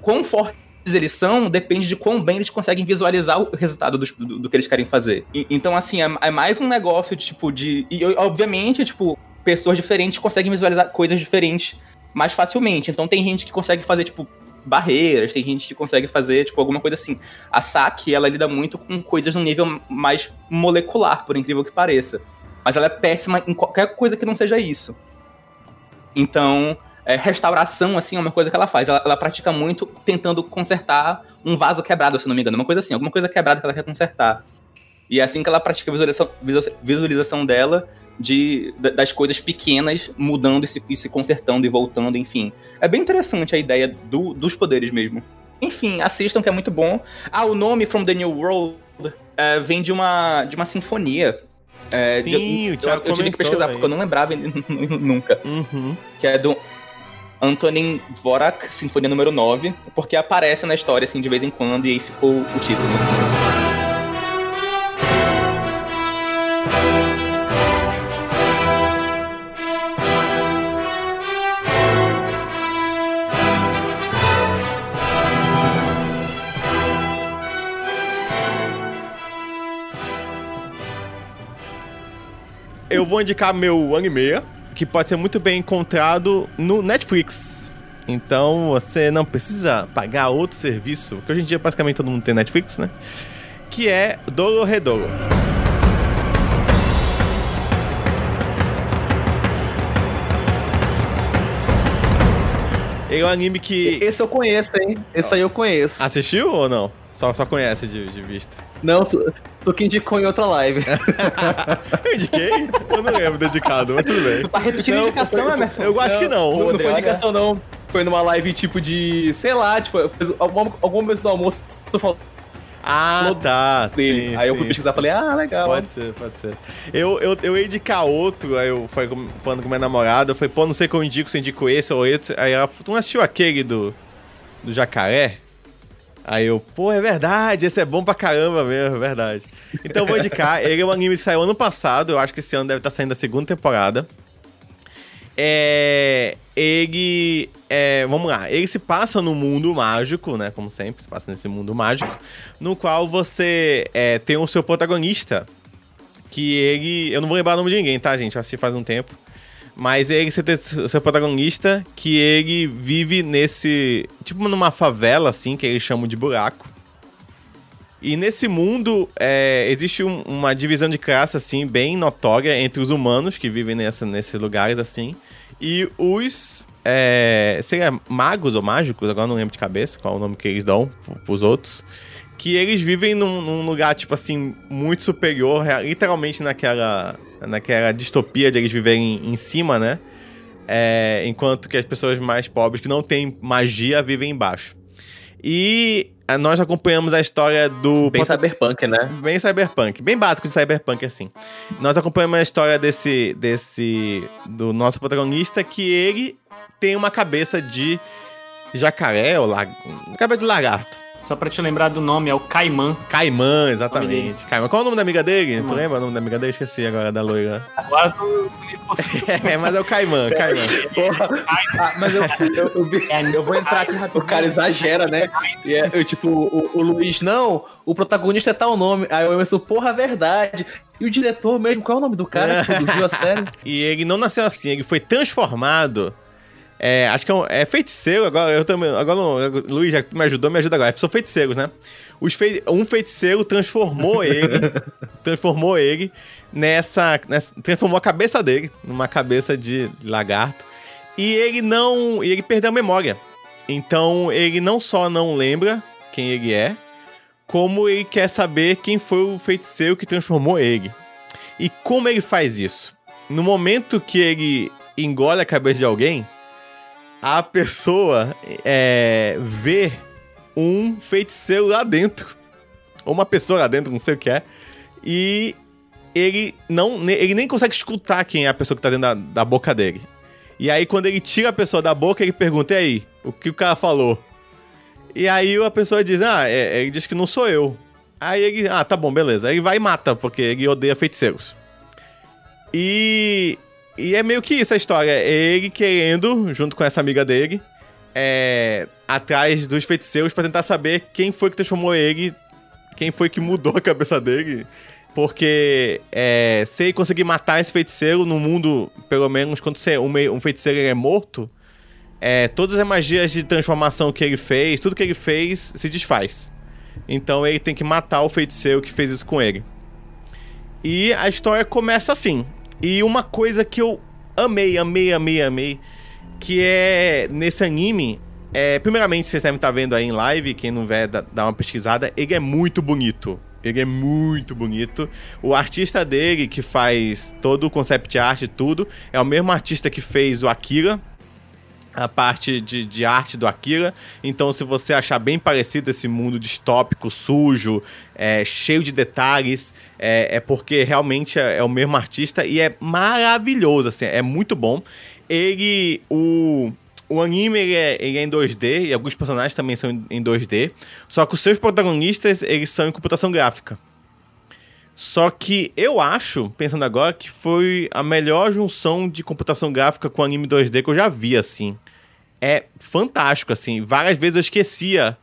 quão fortes eles são depende de quão bem eles conseguem visualizar o resultado dos- do, do que eles querem fazer. E- então, assim, é, é mais um negócio tipo, de... E, obviamente, tipo, pessoas diferentes conseguem visualizar coisas diferentes mais facilmente. Então tem gente que consegue fazer, tipo, barreiras, tem gente que consegue fazer, tipo, alguma coisa assim. A Saki, ela lida muito com coisas num nível mais molecular, por incrível que pareça. Mas ela é péssima em qualquer coisa que não seja isso. Então, é, restauração, assim, é uma coisa que ela faz. Ela, ela pratica muito tentando consertar um vaso quebrado, se não me engano. Uma coisa assim, alguma coisa quebrada que ela quer consertar. E é assim que ela pratica a visualização, visu- visualização dela de, da- das coisas pequenas mudando e se, e se consertando e voltando, enfim. É bem interessante a ideia do- dos poderes mesmo. Enfim, assistam que é muito bom. Ah, o nome From the New World é, vem de uma, de uma sinfonia. É, Sim, de- o eu, Thiago eu tive comentou que pesquisar, aí. porque eu não lembrava nunca. Uhum. Que é do Antonin Dvorak, Sinfonia número 9, porque aparece na história, assim, de vez em quando, e aí ficou o título. Eu vou indicar meu anime, que pode ser muito bem encontrado no Netflix. Então você não precisa pagar outro serviço, porque hoje em dia basicamente todo mundo tem Netflix, né? Que é Dororedoro. Ele é um anime que. Esse eu conheço, hein? Esse aí eu conheço. Assistiu ou não? Só, só conhece de, de vista. Não, tu, tu que indicou em outra live. Eu indiquei? Eu não lembro dedicado, mas tudo bem. Tu tá repetindo a Não, indicação, foi- Emerson? Eu acho que não. Não, não foi indicação, não. Foi numa live tipo de. Sei lá, tipo, eu fiz algum, algum momento do almoço, tu falou Ah, tá. dele. sim, aí eu fui sim. pesquisar e falei, ah, legal. Pode ser, pode ser. Eu, eu, eu ia indicar outro, aí eu com- falando com minha namorada, eu falei, pô, não sei qual eu indico, se eu indico esse ou esse. Aí ela, tu não assistiu aquele do, do jacaré? Aí eu, pô, é verdade, esse é bom pra caramba mesmo, é verdade. Então vou indicar, ele é um anime que saiu ano passado, eu acho que esse ano deve estar saindo a segunda temporada. É. Ele. É, vamos lá. Ele se passa no mundo mágico, né? Como sempre, se passa nesse mundo mágico. No qual você é, tem o seu protagonista. Que ele. Eu não vou lembrar o nome de ninguém, tá, gente? Eu assisti faz um tempo. Mas ele, você tem o seu protagonista, que ele vive nesse. Tipo numa favela, assim, que eles chamam de buraco. E nesse mundo é, existe um- uma divisão de classe assim bem notória entre os humanos que vivem nessa, nesses lugares assim e os é, seria magos ou mágicos, agora não lembro de cabeça qual é o nome que eles dão pro- pros outros, que eles vivem num, num lugar tipo assim muito superior, literalmente naquela naquela distopia de eles viverem em cima, né? É, enquanto que as pessoas mais pobres que não têm magia vivem embaixo. E ah, nós acompanhamos a história do Bem cyberpunk, né? Bem cyberpunk, bem básico de cyberpunk, assim. Nós acompanhamos a história desse. desse. do nosso protagonista, que ele tem uma cabeça de jacaré, ou lag... cabeça de lagarto. Só pra te lembrar do nome, é o Caimã. Caimã, exatamente. Caimã. Qual é o nome da amiga dele? Tu Caimã. lembra o nome da amiga dele? Esqueci agora, da loira. Agora tu, tu me. É, mas é o Caimã, Caimã. Ah, mas eu, eu, eu, É, eu vou entrar aqui O rapidinho. cara exagera, né? E é, eu, tipo, o, o Luiz, não, o protagonista é tal nome. Aí o Emerson, porra, verdade. E o diretor mesmo, qual é o nome do cara que produziu a série? E ele não nasceu assim, ele foi transformado É, acho que é, um, é feiticeiro, agora eu também. Agora, Luiz, já me ajudou, me ajuda agora. São feiticeiros, né? Fei um feiticeiro transformou ele. transformou ele nessa, nessa. Transformou a cabeça dele numa cabeça de lagarto. E ele não. Ele perdeu a memória. Então ele não só não lembra quem ele é, como ele quer saber quem foi o feiticeiro que transformou ele. E como ele faz isso? No momento que ele engole a cabeça de alguém, a pessoa é, vê um feiticeiro lá dentro. Ou uma pessoa lá dentro, não sei o que é. E ele não ele nem consegue escutar quem é a pessoa que tá dentro da, da boca dele. E aí, quando ele tira a pessoa da boca, ele pergunta: e aí, o que o cara falou? E aí a pessoa diz: ah, é, ele diz que não sou eu. Aí ele, ah, tá bom, beleza. Aí vai e mata, porque ele odeia feiticeiros. E, e é meio que isso a história. Ele querendo, junto com essa amiga dele, é, atrás dos feiticeiros para tentar saber quem foi que transformou ele, quem foi que mudou a cabeça dele. Porque é, se ele conseguir matar esse feiticeiro no mundo, pelo menos quando você, um, um feiticeiro é morto, é, todas as magias de transformação que ele fez, tudo que ele fez, se desfaz. Então ele tem que matar o feiticeiro que fez isso com ele. E a história começa assim. E uma coisa que eu amei, amei, amei, amei, que é nesse anime. É, primeiramente, vocês devem estar vendo aí em live, quem não vê, dá, dá uma pesquisada. Ele é muito bonito. Ele é muito bonito. O artista dele, que faz todo o concept art e tudo, é o mesmo artista que fez o Akira, a parte de, de, arte do Akira. Então, se você achar bem parecido esse mundo distópico, sujo, é, cheio de detalhes, é, é porque realmente é, é, o mesmo artista e é maravilhoso, assim, é muito bom. Ele, o, o anime ele é, ele é em 2D e alguns personagens também são em 2D, só que os seus protagonistas eles são em computação gráfica. Só que eu acho, pensando agora, que foi a melhor junção de computação gráfica com anime 2D que eu já vi, assim. É fantástico, assim. Várias vezes eu esquecia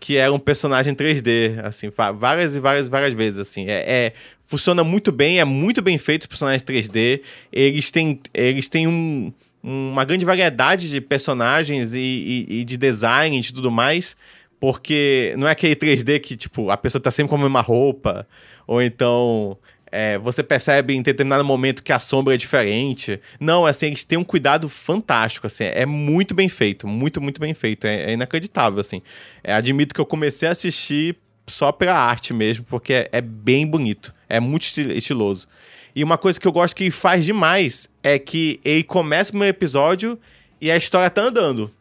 que era um personagem 3D, assim, várias e várias várias vezes, assim. É, é, funciona muito bem, é muito bem feito os personagens 3D. Eles têm, eles têm um, uma grande variedade de personagens e, e, e de design e de tudo mais. Porque não é aquele 3D que, tipo, a pessoa tá sempre com a mesma roupa, ou então é, você percebe em determinado momento que a sombra é diferente. Não, assim, eles têm um cuidado fantástico, assim, é muito bem feito, muito, muito bem feito, é, é inacreditável, assim. É, admito que eu comecei a assistir só pela arte mesmo, porque é, é bem bonito, é muito estiloso. E uma coisa que eu gosto que faz demais é que ele começa meu episódio e a história tá andando.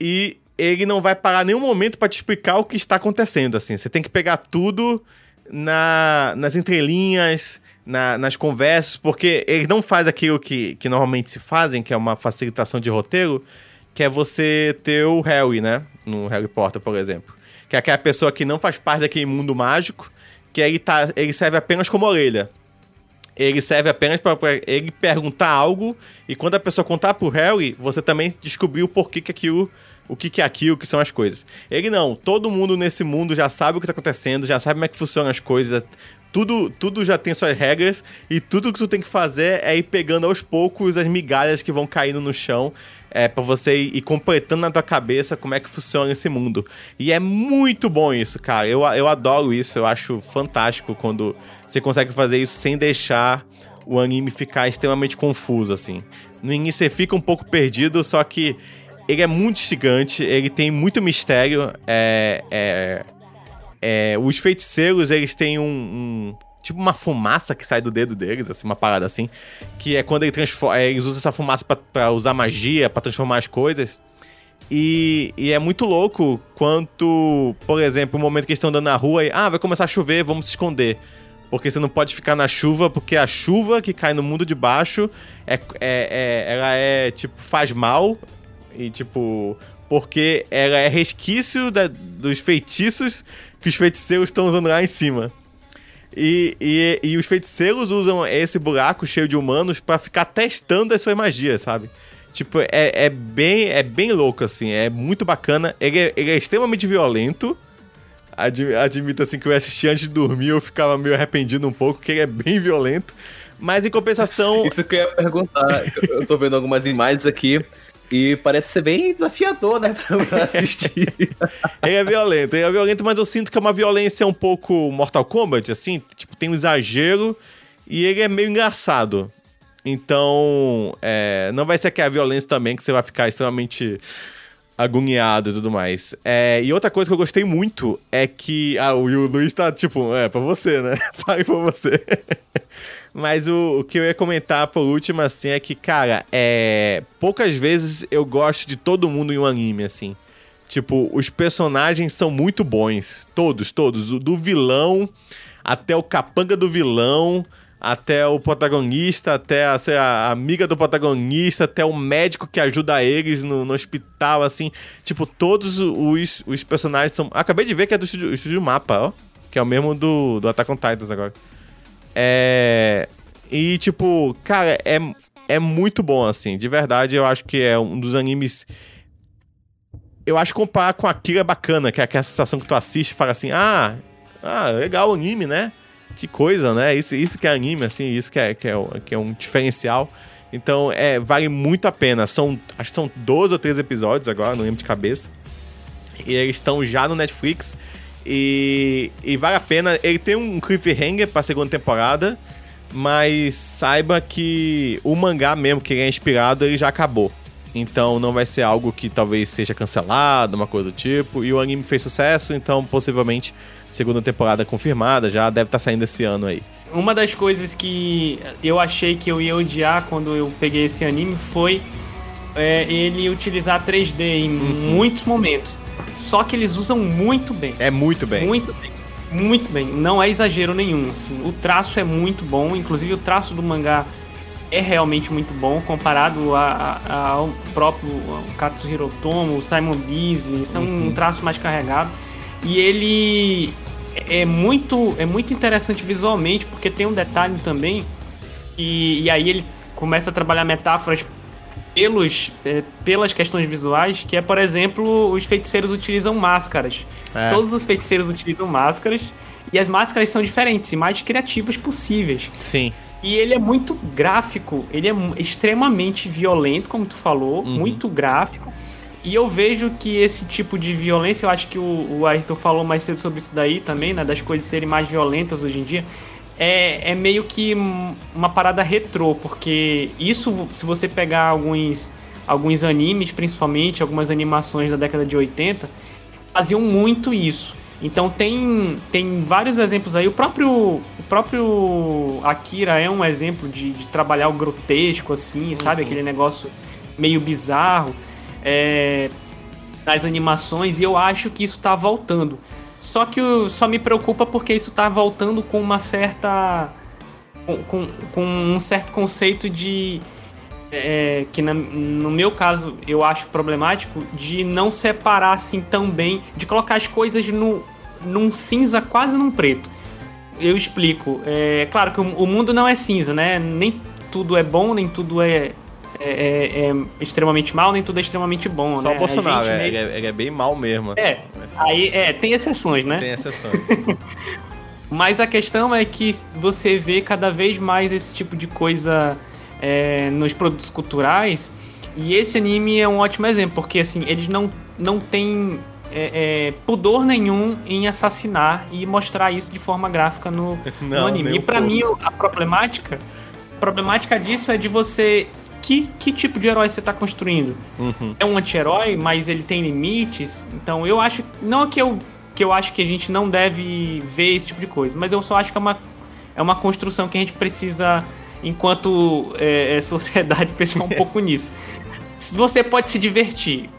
E ele não vai parar nenhum momento para te explicar o que está acontecendo, assim. Você tem que pegar tudo na, nas entrelinhas, na, nas conversas, porque ele não faz aquilo que, que normalmente se fazem, que é uma facilitação de roteiro, que é você ter o Harry, né? No Harry Potter, por exemplo. Que é aquela pessoa que não faz parte daquele mundo mágico, que ele, tá, ele serve apenas como orelha. Ele serve apenas para ele perguntar algo, e quando a pessoa contar pro Harry, você também descobriu por que, que aquilo o que, que é aquilo, o que são as coisas. Ele não, todo mundo nesse mundo já sabe o que tá acontecendo, já sabe como é que funcionam as coisas, tudo, tudo já tem suas regras e tudo que tu tem que fazer é ir pegando aos poucos as migalhas que vão caindo no chão é para você ir, completando na tua cabeça como é que funciona esse mundo. E é muito bom isso, cara. Eu, eu adoro isso, eu acho fantástico quando você consegue fazer isso sem deixar o anime ficar extremamente confuso, assim. No início você fica um pouco perdido, só que ele é muito instigante, ele tem muito mistério. É, é, é, os feiticeiros, eles têm um, um, Tipo uma fumaça que sai do dedo deles, assim, uma parada assim. Que é quando ele é, eles usam essa fumaça para usar magia, para transformar as coisas. E, e, é muito louco quanto, por exemplo, o momento que eles estão andando na rua e, ah, vai começar a chover, vamos se esconder. Porque você não pode ficar na chuva, porque a chuva que cai no mundo de baixo é, é, é ela é, tipo, faz mal, e, tipo, porque ela é resquício da, dos feitiços que os feiticeiros estão usando lá em cima. E, e, e, os feiticeiros usam esse buraco cheio de humanos para ficar testando as suas magias, sabe? Tipo, é, é, bem, é bem louco, assim. É muito bacana. Ele é, ele é extremamente violento. admito, assim, que eu assisti antes de dormir, eu ficava meio arrependido um pouco, que ele é bem violento. Mas, em compensação... Isso que eu ia perguntar. eu tô vendo algumas imagens aqui. E parece ser bem desafiador, né, pra assistir. ele é violento, ele é violento, mas eu sinto que é uma violência um pouco Mortal Kombat, assim, tipo, tem um exagero e ele é meio engraçado. Então, é, não vai ser aquela violência também que você vai ficar extremamente agoniado e tudo mais. É, e outra coisa que eu gostei muito é que. Ah, o, o Luiz tá tipo, é, pra você, né? Fale pra você. Mas o, o, que eu ia comentar por último, assim, é que, cara, é. Poucas vezes eu gosto de todo mundo em um anime, assim. Tipo, os personagens são muito bons. Todos, todos. Do vilão até o capanga do vilão até o protagonista, até a, a, amiga do protagonista, até o médico que ajuda eles no, no hospital, assim. Tipo, todos os, os personagens são. Acabei de ver que é do estúdio, estúdio Mapa, ó. Que é o mesmo do, do Attack on Titans agora. É. E, tipo, cara, é, é muito bom, assim. De verdade, eu acho que é um dos animes. Eu acho que comparar com Akira é bacana, que é aquela sensação que tu assiste e fala assim: ah, ah, legal o anime, né? que coisa, né? Isso, isso que é anime, assim, isso que é, que é, que é um diferencial. Então, é, vale muito a pena. São, acho que são 12 ou 13 episódios agora, não lembro de cabeça. E eles estão já no Netflix. E, e vale a pena. Ele tem um cliffhanger pra segunda temporada. Mas saiba que o mangá mesmo, que ele é inspirado, ele já acabou. Então não vai ser algo que talvez seja cancelado, uma coisa do tipo. E o anime fez sucesso, então possivelmente segunda temporada confirmada, já deve estar tá saindo esse ano aí. Uma das coisas que eu achei que eu ia odiar quando eu peguei esse anime foi é, ele utilizar 3D em uhum. muitos momentos. Só que eles usam muito bem. É muito bem. Muito bem. Muito bem. Não é exagero nenhum. Assim. O traço é muito bom. Inclusive o traço do mangá é realmente muito bom comparado a, a, ao próprio Katsuhiro Hirotomo, o Simon Beasley. São uhum. um traço mais carregado. E ele é muito, é muito interessante visualmente, porque tem um detalhe também, e, e aí ele começa a trabalhar metáforas pelos, é, pelas questões visuais, que é, por exemplo, os feiticeiros utilizam máscaras. É. Todos os feiticeiros utilizam máscaras, e as máscaras são diferentes e mais criativas possíveis. Sim. E ele é muito gráfico, ele é extremamente violento, como tu falou, uhum. muito gráfico. E eu vejo que esse tipo de violência, eu acho que o, o Ayrton falou mais cedo sobre isso daí também, né? Das coisas serem mais violentas hoje em dia. É, é meio que uma parada retrô, porque isso, se você pegar alguns, alguns animes, principalmente, algumas animações da década de 80, faziam muito isso. Então tem, tem vários exemplos aí. O próprio, o próprio Akira é um exemplo de, de trabalhar o grotesco, assim, sabe? Uhum. Aquele negócio meio bizarro é, nas animações e eu acho que isso está voltando. Só que só me preocupa porque isso está voltando com uma certa. com, com, com um certo conceito de. É, que na, no meu caso eu acho problemático de não separar assim tão bem, de colocar as coisas no, num cinza quase num preto. Eu explico. É claro que o, o mundo não é cinza, né? Nem tudo é bom, nem tudo é, é, é, é, extremamente mal, nem tudo é extremamente bom, Só né? o Bolsonaro, é, meio... ele, é, é bem mal mesmo. É, aí, é, tem exceções, né? Tem exceções. Mas a questão é que você vê cada vez mais esse tipo de coisa é, nos produtos culturais, e esse anime é um ótimo exemplo, porque assim, eles não, não têm é, é, pudor nenhum em assassinar e mostrar isso de forma gráfica no, não, no anime. E para mim, a problemática, a problemática disso é de você que, que tipo de herói você está construindo? Uhum. É um anti-herói, mas ele tem limites. Então eu acho. Não que eu, que eu acho que a gente não deve ver esse tipo de coisa, mas eu só acho que é uma, é uma construção que a gente precisa, enquanto é, é sociedade, pensar um pouco nisso. Você pode se divertir.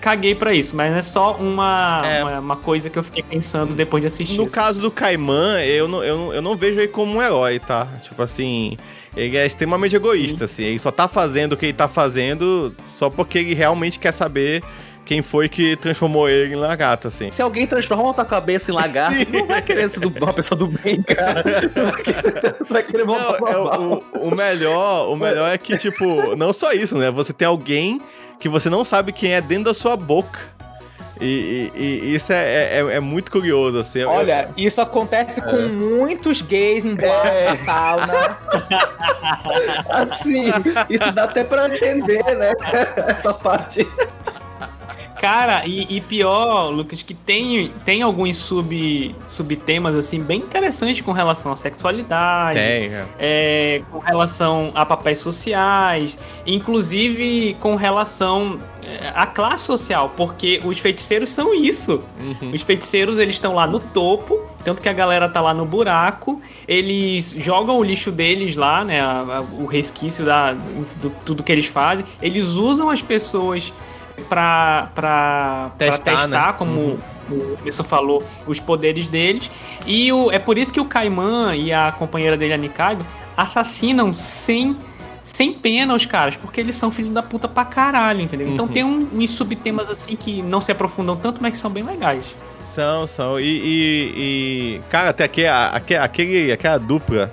Caguei para isso, mas é só uma, é. uma, uma, coisa que eu fiquei pensando depois de assistir. No caso do Caimã, eu não, eu, eu não vejo ele como um herói, tá? Tipo assim ele é extremamente egoísta, assim. Ele só tá fazendo o que ele tá fazendo só porque ele realmente quer saber quem foi que transformou ele em lagarto, assim. Se alguém transforma a tua cabeça em lagarto, não vai querer ser uma pessoa do bem, cara. Não vai querer não, é, o, o, melhor, o melhor é que, tipo, não só isso, né? Você tem alguém que você não sabe quem é dentro da sua boca. E, e, e isso é, é, é, muito curioso, assim. Olha, eu... isso acontece com é. muitos gays em é. sauna. assim, isso dá até pra entender, né? Essa parte. Cara, e, e, pior, Lucas, que tem, tem alguns sub, subtemas, assim, bem interessantes com relação à sexualidade. Tem, é. é. Com relação a papéis sociais, inclusive com relação é, à classe social, porque os feiticeiros são isso. Uhum. Os feiticeiros, eles estão lá no topo, tanto que a galera tá lá no buraco, eles jogam o lixo deles lá, né, o resquício da, do, do tudo que eles fazem, eles usam as pessoas para testar, pra testar né? como uhum. o professor falou, os poderes deles. E o, é por isso que o Caimã e a companheira dele, a Nikaido, assassinam sem sem pena os caras, porque eles são filhos da puta pra caralho, entendeu? Então uhum. Então tem um, uns subtemas assim que não se aprofundam tanto, mas que são bem legais. São, são. E, e, e cara, até aquele, aquele, aquela dupla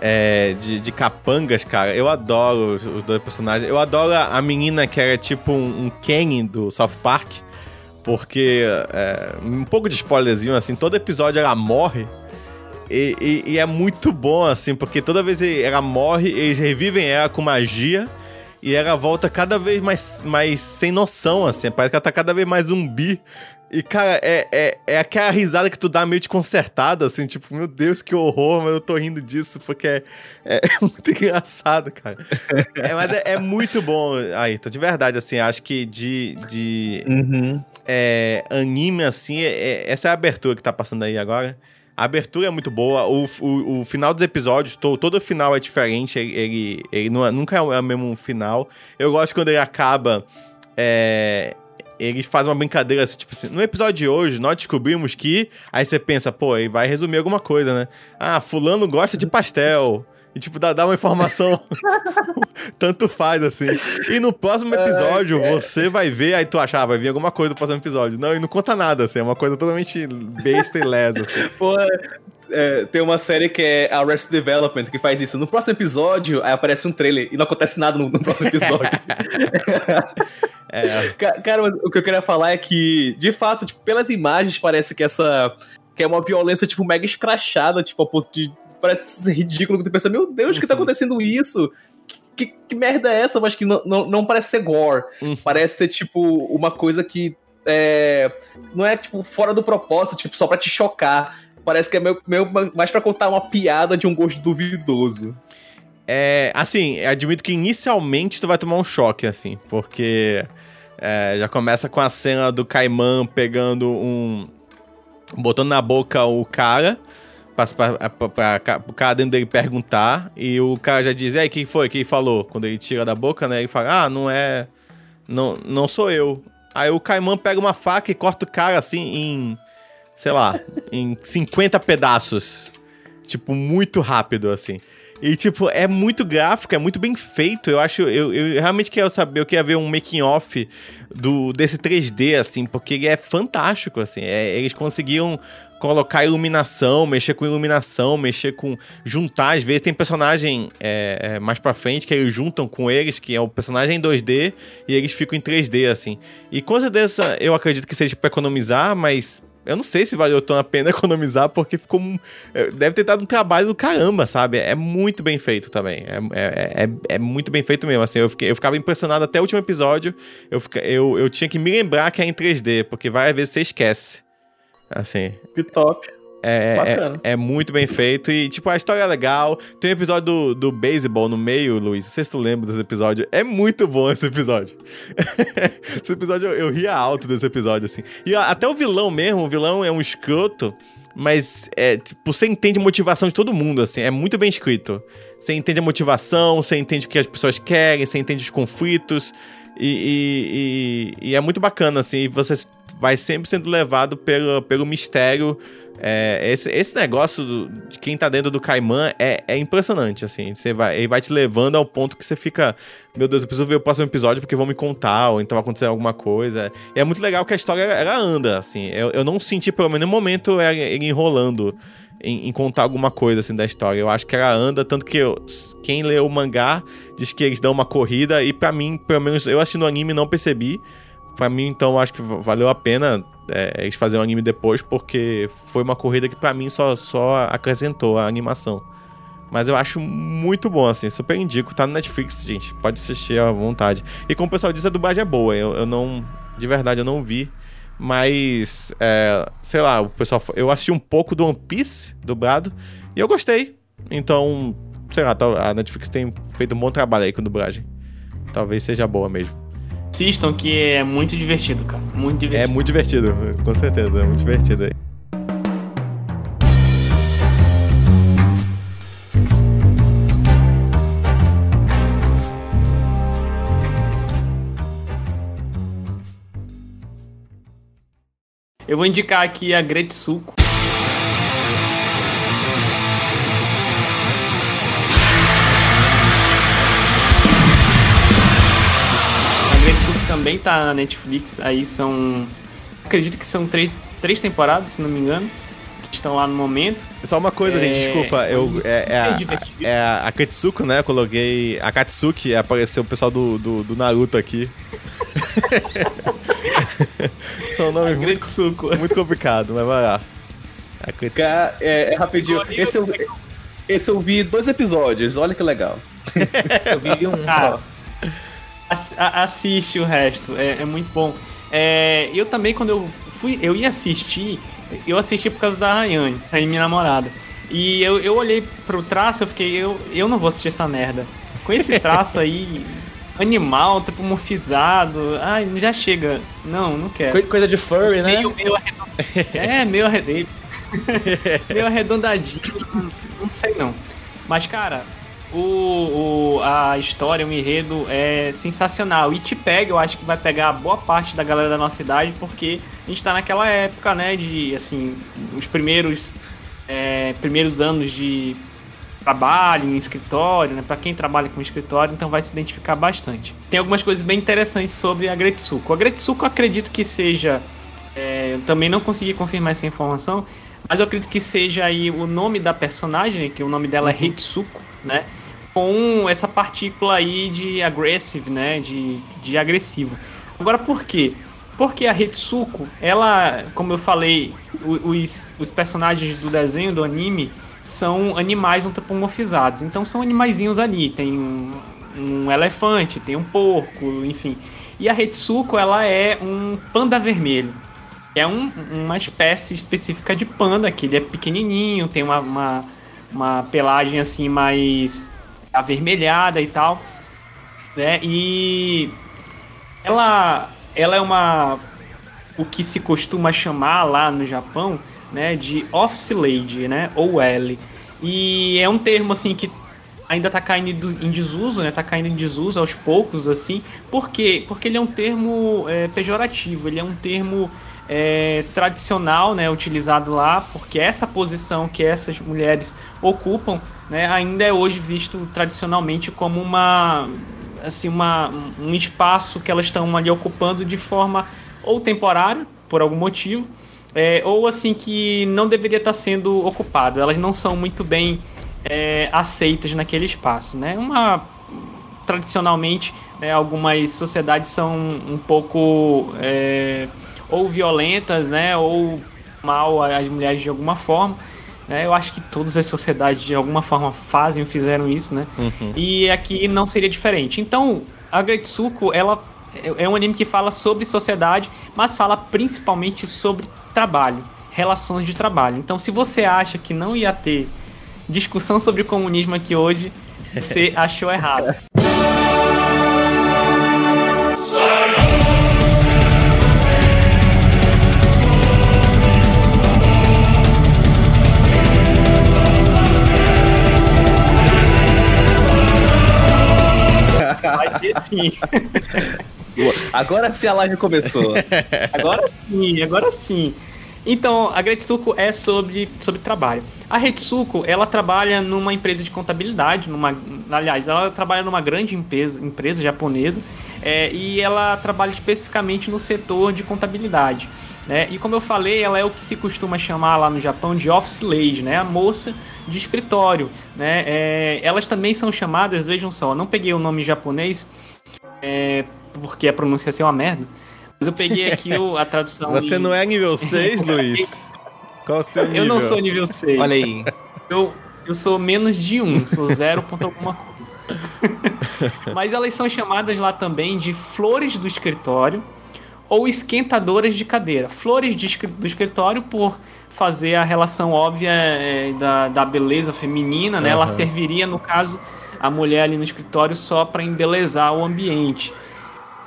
é, de, de capangas, cara. Eu adoro os dois personagens. Eu adoro a, menina que era tipo um, um Kenny do South Park. Porque, é, um pouco de spoilerzinho, assim, todo episódio ela morre. E, e, e, é muito bom, assim, porque toda vez ela morre, eles revivem ela com magia. E ela volta cada vez mais, mais sem noção, assim. Parece que ela tá cada vez mais zumbi. E, cara, é, é, é aquela risada que tu dá meio desconcertada, assim, tipo, meu Deus, que horror, mas eu tô rindo disso, porque é, é muito engraçado, cara. é, mas é, é, muito bom, aí, tô de verdade, assim, acho que de, de uhum. é, anime, assim, é, é, essa é a abertura que tá passando aí agora. A abertura é muito boa, o, o, o final dos episódios, todo, todo final é diferente, ele, ele, ele não, nunca é o mesmo final. Eu gosto quando ele acaba... É, eles fazem uma brincadeira assim, tipo assim, no episódio de hoje nós descobrimos que. Aí você pensa, pô, aí vai resumir alguma coisa, né? Ah, fulano gosta de pastel. E, tipo, dá, dá uma informação. Tanto faz, assim. E no próximo episódio, você vai ver, aí tu achar, ah, vai vir alguma coisa no próximo episódio. Não, e não conta nada, assim. É uma coisa totalmente besta e lesa, assim. Pô, é, tem uma série que é Arrested Development que faz isso. No próximo episódio, aí aparece um trailer e não acontece nada no, no próximo episódio. é. Cara, o que eu queria falar é que, de fato, tipo, pelas imagens, parece que essa. que é uma violência, tipo, mega escrachada, tipo, a ponto de. Parece ridículo que tu pensa, meu Deus, que tá uhum. acontecendo isso? Que, que, merda é essa? Mas que não, não, não parece ser gore. Uhum. Parece ser, tipo, uma coisa que. É, não é, tipo, fora do propósito, tipo, só pra te chocar parece que é meio, mais para contar uma piada de um gosto duvidoso. É, assim, admito que inicialmente tu vai tomar um choque, assim, porque é, já começa com a cena do Caimã pegando um. botando na boca o cara, pra, pra, pra, pra, o cara dentro dele perguntar, e o cara já diz: E aí, quem foi? Quem falou? Quando ele tira da boca, né? Ele fala: Ah, não é. Não, não sou eu. Aí o Caimã pega uma faca e corta o cara assim em sei lá, em 50 pedaços. Tipo, muito rápido, assim. E, tipo, é muito gráfico, é muito bem feito. Eu acho. Eu, eu realmente quero saber, eu queria ver um making-off desse 3D, assim, porque ele é fantástico, assim. É, eles conseguiam colocar iluminação, mexer com iluminação, mexer com. juntar. Às vezes tem personagem é, é, mais pra frente que eles juntam com eles, que é o personagem em 2D, e eles ficam em 3D, assim. E com certeza eu acredito que seja pra economizar, mas eu não sei se valeu tão a pena economizar, porque ficou. É, deve ter dado um trabalho do caramba, sabe? É muito bem feito também. É, é, é, é muito bem feito mesmo. Assim, eu, fiquei, eu ficava impressionado até o último episódio. Eu, eu, eu tinha que me lembrar que é em 3D, porque várias vezes você esquece. Assim. Que top. É, é, é, muito bem feito e, tipo, a história é legal. Tem um episódio do, do beisebol no meio, Luiz. Não sei se tu lembra desse episódio. É muito bom esse episódio. esse episódio, eu, eu ria alto desse episódio, assim. E até o vilão mesmo, o vilão é um escroto, mas, é, tipo, você entende a motivação de todo mundo, assim. É muito bem escrito. Você entende a motivação, você entende o que as pessoas querem, você entende os conflitos. E, e, e, e é muito bacana, assim. Você vai sempre sendo levado pelo, pelo mistério é, esse, esse negócio do, de quem tá dentro do Caimã é, é impressionante, assim. Você vai, ele vai te levando ao ponto que você fica, meu Deus, eu preciso ver o próximo episódio porque vão me contar, ou então vai acontecer alguma coisa. E é muito legal que a história ela anda, assim. Eu, eu não senti, pelo menos, no momento, ele enrolando em, em, contar alguma coisa, assim, da história. Eu acho que ela anda, tanto que eu, quem lê o mangá diz que eles dão uma corrida, e para mim, pelo menos, eu assistindo o anime não percebi pra mim, então, acho que valeu a pena é, eles o anime depois, porque foi uma corrida que pra mim só, só acrescentou a animação. Mas eu acho muito bom, assim, super indico. Tá no Netflix, gente. Pode assistir à vontade. E como o pessoal diz, a dublagem é boa. Eu, eu não. De verdade, eu não vi. Mas, é, sei lá, o pessoal. Eu assisti um pouco do One Piece dublado e eu gostei. Então, sei lá, a Netflix tem feito um bom trabalho aí com dublagem. Talvez seja boa mesmo. Assistam que é muito divertido, cara. Muito divertido. É muito divertido, com certeza. É muito divertido aí. Eu vou indicar aqui a Gretsuko. Também tá na Netflix, aí são. Acredito que são três, três temporadas, se não me engano. Que estão lá no momento. Só uma coisa, é... gente, desculpa. Eu, é, é, a, é a, a Katsuko, né? Eu coloquei. A Katsuki apareceu o pessoal do, do, do Naruto aqui. São nomes muito, suco. muito complicado, mas vai lá. É, é rapidinho. Esse eu, esse eu vi dois episódios, olha que legal. eu vi um. Ah, assiste o resto, é, é muito bom. É, eu também, quando eu fui, eu ia assistir, eu assisti por causa da Rayane, a minha namorada. E eu, eu olhei pro traço, eu fiquei, eu, eu não vou assistir essa merda. Com esse traço aí, animal, antropomorfizado. Ai, já chega. Não, não quero. Coisa de furry, né? Meio, meio É, meio, arred... meio arredondadinho. Não sei não. Mas, cara, o, o, a história, o enredo é sensacional. E te pega, eu acho que vai pegar boa parte da galera da nossa idade, porque a gente tá naquela época, né, de, assim, os primeiros, é, primeiros anos de trabalho em escritório, né? Para quem trabalha com escritório, então vai se identificar bastante. Tem algumas coisas bem interessantes sobre a Gretsuko. A Gretsuko eu acredito que seja, é, eu também não consegui confirmar essa informação, mas eu acredito que seja aí o nome da personagem, que o nome dela é Hitsuko, né? Com essa partícula aí de aggressive, né? De, de agressivo. Agora por quê? Porque a Hitsuko, ela, como eu falei, os, os personagens do desenho, do anime, são animais antropomorfizados. Então são animaizinhos ali. Tem um, um elefante, tem um porco, enfim. E a Retsuko, ela é um panda vermelho. É um, uma espécie específica de panda, que ele é pequenininho, tem uma, uma, uma pelagem assim mais avermelhada e tal. Né? E ela, ela é uma o que se costuma chamar lá no Japão né, de office lady, né, ou L. E é um termo assim que ainda está caindo em desuso, né? Tá caindo em desuso aos poucos, assim. Por quê? Porque ele é um termo é, pejorativo, ele é um termo é, tradicional, né? Utilizado lá, porque essa posição que essas mulheres ocupam, né? Ainda é hoje visto tradicionalmente como uma, assim, uma, um espaço que elas estão ali ocupando de forma ou temporária, por algum motivo, é, ou assim que não deveria estar sendo ocupado. Elas não são muito bem é, aceitas naquele espaço, né? Uma tradicionalmente né, algumas sociedades são um pouco é, ou violentas, né? Ou mal às mulheres de alguma forma. Né? Eu acho que todas as sociedades de alguma forma fazem ou fizeram isso, né? Uhum. E aqui não seria diferente. Então a Gretsuko ela é, é um anime que fala sobre sociedade, mas fala principalmente sobre trabalho, relações de trabalho. Então, se você acha que não ia ter discussão sobre comunismo aqui hoje, você achou errado. Sim. Agora sim a live começou. Agora sim, agora sim. Então, a Gretsuko é sobre, sobre trabalho. A Retsuko, ela trabalha numa empresa de contabilidade, numa, aliás, ela trabalha numa grande empresa, empresa japonesa, é, e ela trabalha especificamente no setor de contabilidade. Né? E como eu falei, ela é o que se costuma chamar lá no Japão de office lady, né? a moça de escritório. Né? É, elas também são chamadas, vejam só, não peguei o nome japonês, é, porque a pronúncia ia ser uma merda. Eu peguei aqui o, a tradução. Você em... não é nível 6, Luiz? Qual o seu nível? Eu não sou nível 6. Olha aí. Eu, eu sou menos de 1, sou 0 ponto alguma coisa. Mas elas são chamadas lá também de flores do escritório ou esquentadoras de cadeira. Flores de, do escritório por fazer a relação óbvia é, da, da beleza feminina, né? Uhum. Ela serviria, no caso, a mulher ali no escritório só para embelezar o ambiente.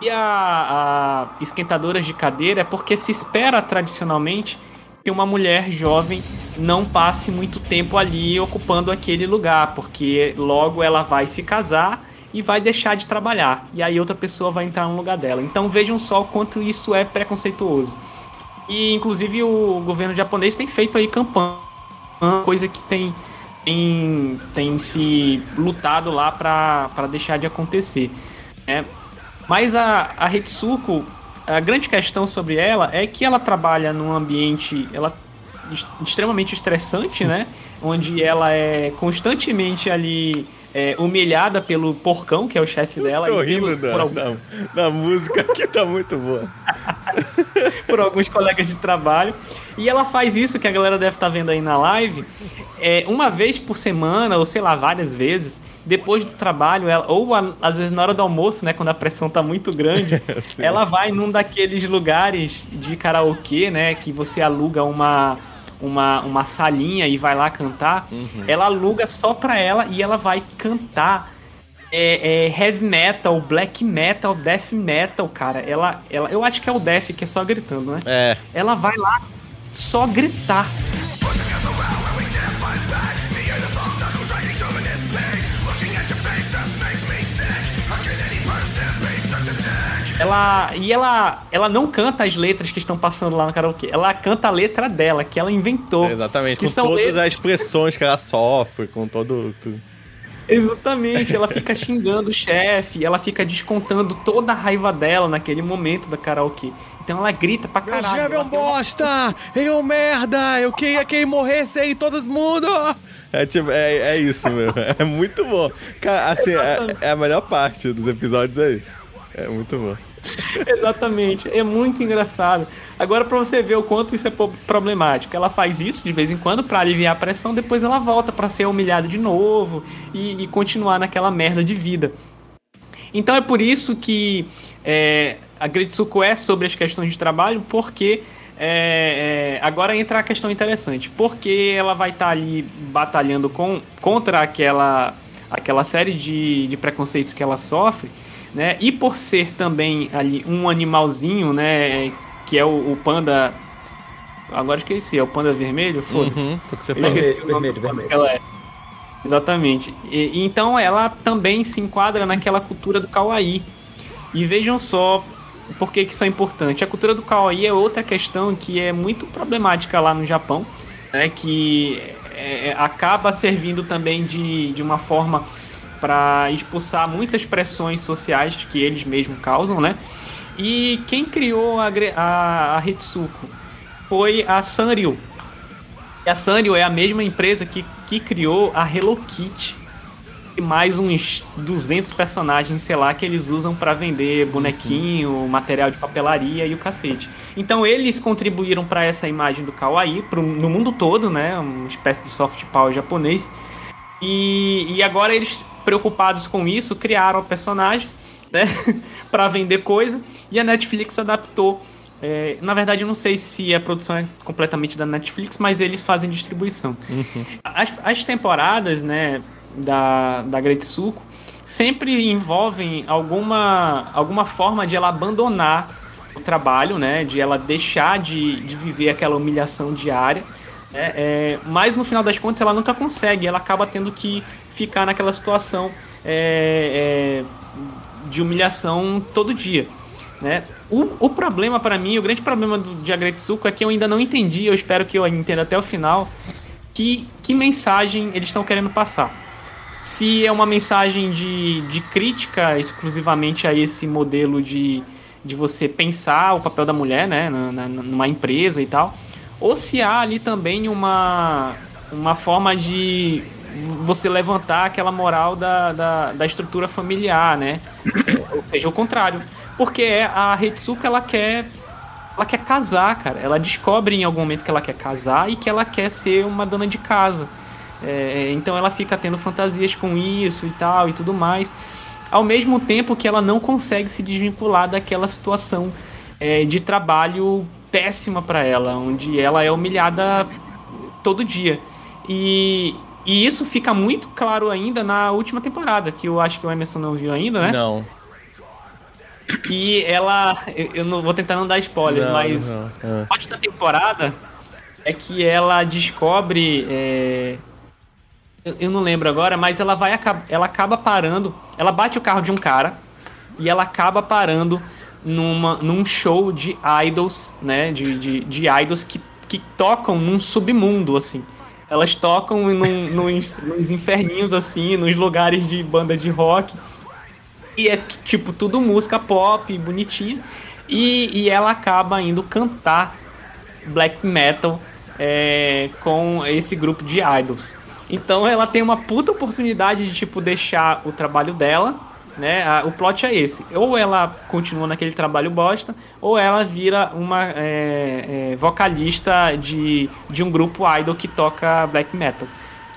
E a, a esquentadoras de cadeira é porque se espera tradicionalmente que uma mulher jovem não passe muito tempo ali ocupando aquele lugar, porque logo ela vai se casar e vai deixar de trabalhar. E aí outra pessoa vai entrar no lugar dela. Então vejam só o quanto isso é preconceituoso. E inclusive o governo japonês tem feito aí campanha, coisa que tem tem, tem se lutado lá para deixar de acontecer. Né? Mas a, a Hitsuko, a grande questão sobre ela é que ela trabalha num ambiente ela extremamente estressante, né? Onde ela é constantemente ali é, humilhada pelo porcão, que é o chefe dela. Tô rindo da, algum... da, da, música que tá muito boa. por alguns colegas de trabalho. E ela faz isso que a galera deve estar tá vendo aí na live, é, uma vez por semana, ou sei lá, várias vezes, depois do trabalho, ela, ou a, às vezes na hora do almoço, né, quando a pressão tá muito grande, ela vai num daqueles lugares de karaokê, né, que você aluga uma uma, uma salinha e vai lá cantar, uhum. ela aluga só pra ela e ela vai cantar é, é, heavy metal, black metal, death metal, cara. Ela, ela, eu acho que é o death que é só gritando, né? É. Ela vai lá só gritar. Ela e ela ela não canta as letras que estão passando lá no karaokê. Ela canta a letra dela, que ela inventou. exatamente, com todas letras... as expressões que ela sofre, com todo tudo. Exatamente, ela fica xingando o chefe, ela fica descontando toda a raiva dela naquele momento da karaokê. Então ela grita pra caralho. Meu chefe é um bosta! Uma... Ele é um merda! Eu queria que ele morresse aí, todo mundo! É, tipo, é, é isso, meu. É muito bom. Cara, assim, é, é, a melhor parte dos episódios, é isso. É muito bom. Exatamente, é muito engraçado. Agora, para você ver o quanto isso é problemático, ela faz isso de vez em quando para aliviar a pressão, depois ela volta para ser humilhada de novo e, e, continuar naquela merda de vida. Então é por isso que é, a Gretsuko é sobre as questões de trabalho, porque é, é, agora entra a questão interessante. Porque ela vai estar tá ali batalhando com, contra aquela, aquela série de, de preconceitos que ela sofre né? E por ser também ali um animalzinho, né? Que é o, o panda. Agora esqueci, é o panda vermelho? Foda-se. Uhum, você falou. Esqueci vermelho, o nome vermelho. Ela é. Exatamente. E, então ela também se enquadra naquela cultura do kawaii. E vejam só por que, que isso é importante. A cultura do kawaii é outra questão que é muito problemática lá no Japão, né, que é, acaba servindo também de, de uma forma para expulsar muitas pressões sociais que eles mesmos causam, né? E quem criou a, a, a foi a Sanrio. E a Sanrio é a mesma empresa que, que criou a Hello Kitty. E mais uns 200 personagens, sei lá, que eles usam para vender bonequinho, uhum. material de papelaria e o cacete. Então eles contribuíram para essa imagem do kawaii pro, no mundo todo, né? Uma espécie de soft power japonês. E, e agora eles preocupados com isso, criaram o personagem, né, para vender coisa, e a Netflix adaptou. É, na verdade, eu não sei se a produção é completamente da Netflix, mas eles fazem distribuição. Uhum. As, as, temporadas, né, da, da Great Suco sempre envolvem alguma, alguma forma de ela abandonar o trabalho, né, de ela deixar de, de viver aquela humilhação diária. Né, é, mas no final das contas ela nunca consegue, ela acaba tendo que ficar naquela situação é, é, de humilhação todo dia. Né? O, o problema para mim, o grande problema do, de Agretsuko é que eu ainda não entendi, eu espero que eu entenda até o final, que, que mensagem eles estão querendo passar. Se é uma mensagem de, de crítica exclusivamente a esse modelo de, de você pensar o papel da mulher né, na, na, numa empresa e tal, ou se há ali também uma, uma forma de você levantar aquela moral da, da, da estrutura familiar, né? Ou seja, o contrário. Porque é, a Ritsuka, ela quer ela quer casar, cara. Ela descobre em algum momento que ela quer casar e que ela quer ser uma dona de casa. É, então ela fica tendo fantasias com isso e tal e tudo mais. Ao mesmo tempo que ela não consegue se desvincular daquela situação é, de trabalho péssima para ela, onde ela é humilhada todo dia. E, e isso fica muito claro ainda na última temporada, que eu acho que o Emerson não viu ainda, né? Não. E ela. Eu, não vou tentar não dar spoilers, Não, mas não, a ah. parte da temporada é que ela descobre. é, eu, não lembro agora, mas ela vai ela acaba parando. Ela bate o carro de um cara e ela acaba parando numa, num show de idols, né? De, de, de idols que, que tocam num submundo, assim. Elas tocam num, nos, nos inferninhos, assim, nos lugares de banda de rock. E é tipo tudo música pop, bonitinha. E, e ela acaba indo cantar black metal é, com esse grupo de idols. Então ela tem uma puta oportunidade de tipo deixar o trabalho dela, né? A- o plot é esse. Ou ela continua naquele trabalho bosta, ou ela vira uma é, é, vocalista de, de um grupo idol que toca black metal.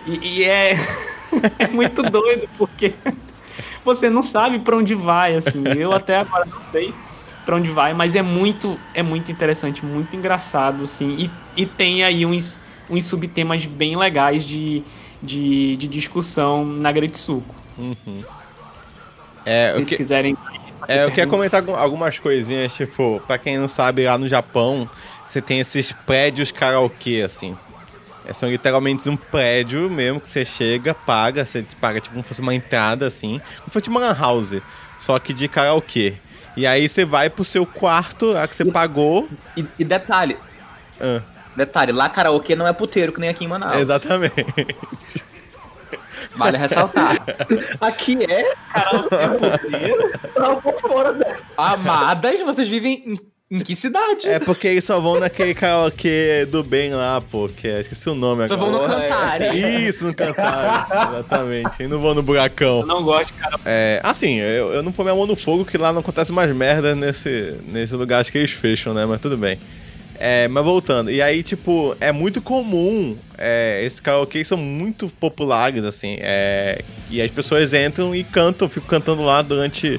E, e é, é muito doido porque você não sabe pra onde vai, assim. Eu até agora não sei pra onde vai, mas é muito, é muito interessante, muito engraçado, assim. E, e tem aí uns, uns subtemas bem legais de, de, de discussão na Gretsuko. Uhum. É, Se o vocês que, quiserem. é, eu queria comentar algu- algumas coisinhas, tipo, pra quem não sabe, lá no Japão, você tem esses prédios karaokê, assim. É, são literalmente um prédio mesmo que você chega, paga, você paga tipo como se fosse uma entrada, assim, como se fosse uma lan house, só que de karaokê. E aí você vai pro seu quarto, lá que você pagou. E, e detalhe, Ah, detalhe, lá karaokê não é puteiro, que nem aqui em Manaus. exatamente. Vale ressaltar. Aqui é. Tá por fora dessa. Amadas, vocês vivem em, em que cidade? É porque eles só vão naquele karaokê do bem lá, pô, que é, esqueci o nome Só agora. vão no Porra, é. Isso, no cantar, exatamente. E não vou no buracão. Eu não gosto, cara. É, assim, eu, eu não ponho minha mão no fogo que lá não acontece mais merda nesse, nesse lugar, acho que eles fecham, né? Mas tudo bem. É, mas voltando, e aí, tipo, é muito comum, é, esses karaokês são muito populares, assim, é, e as pessoas entram e cantam, ficam cantando lá durante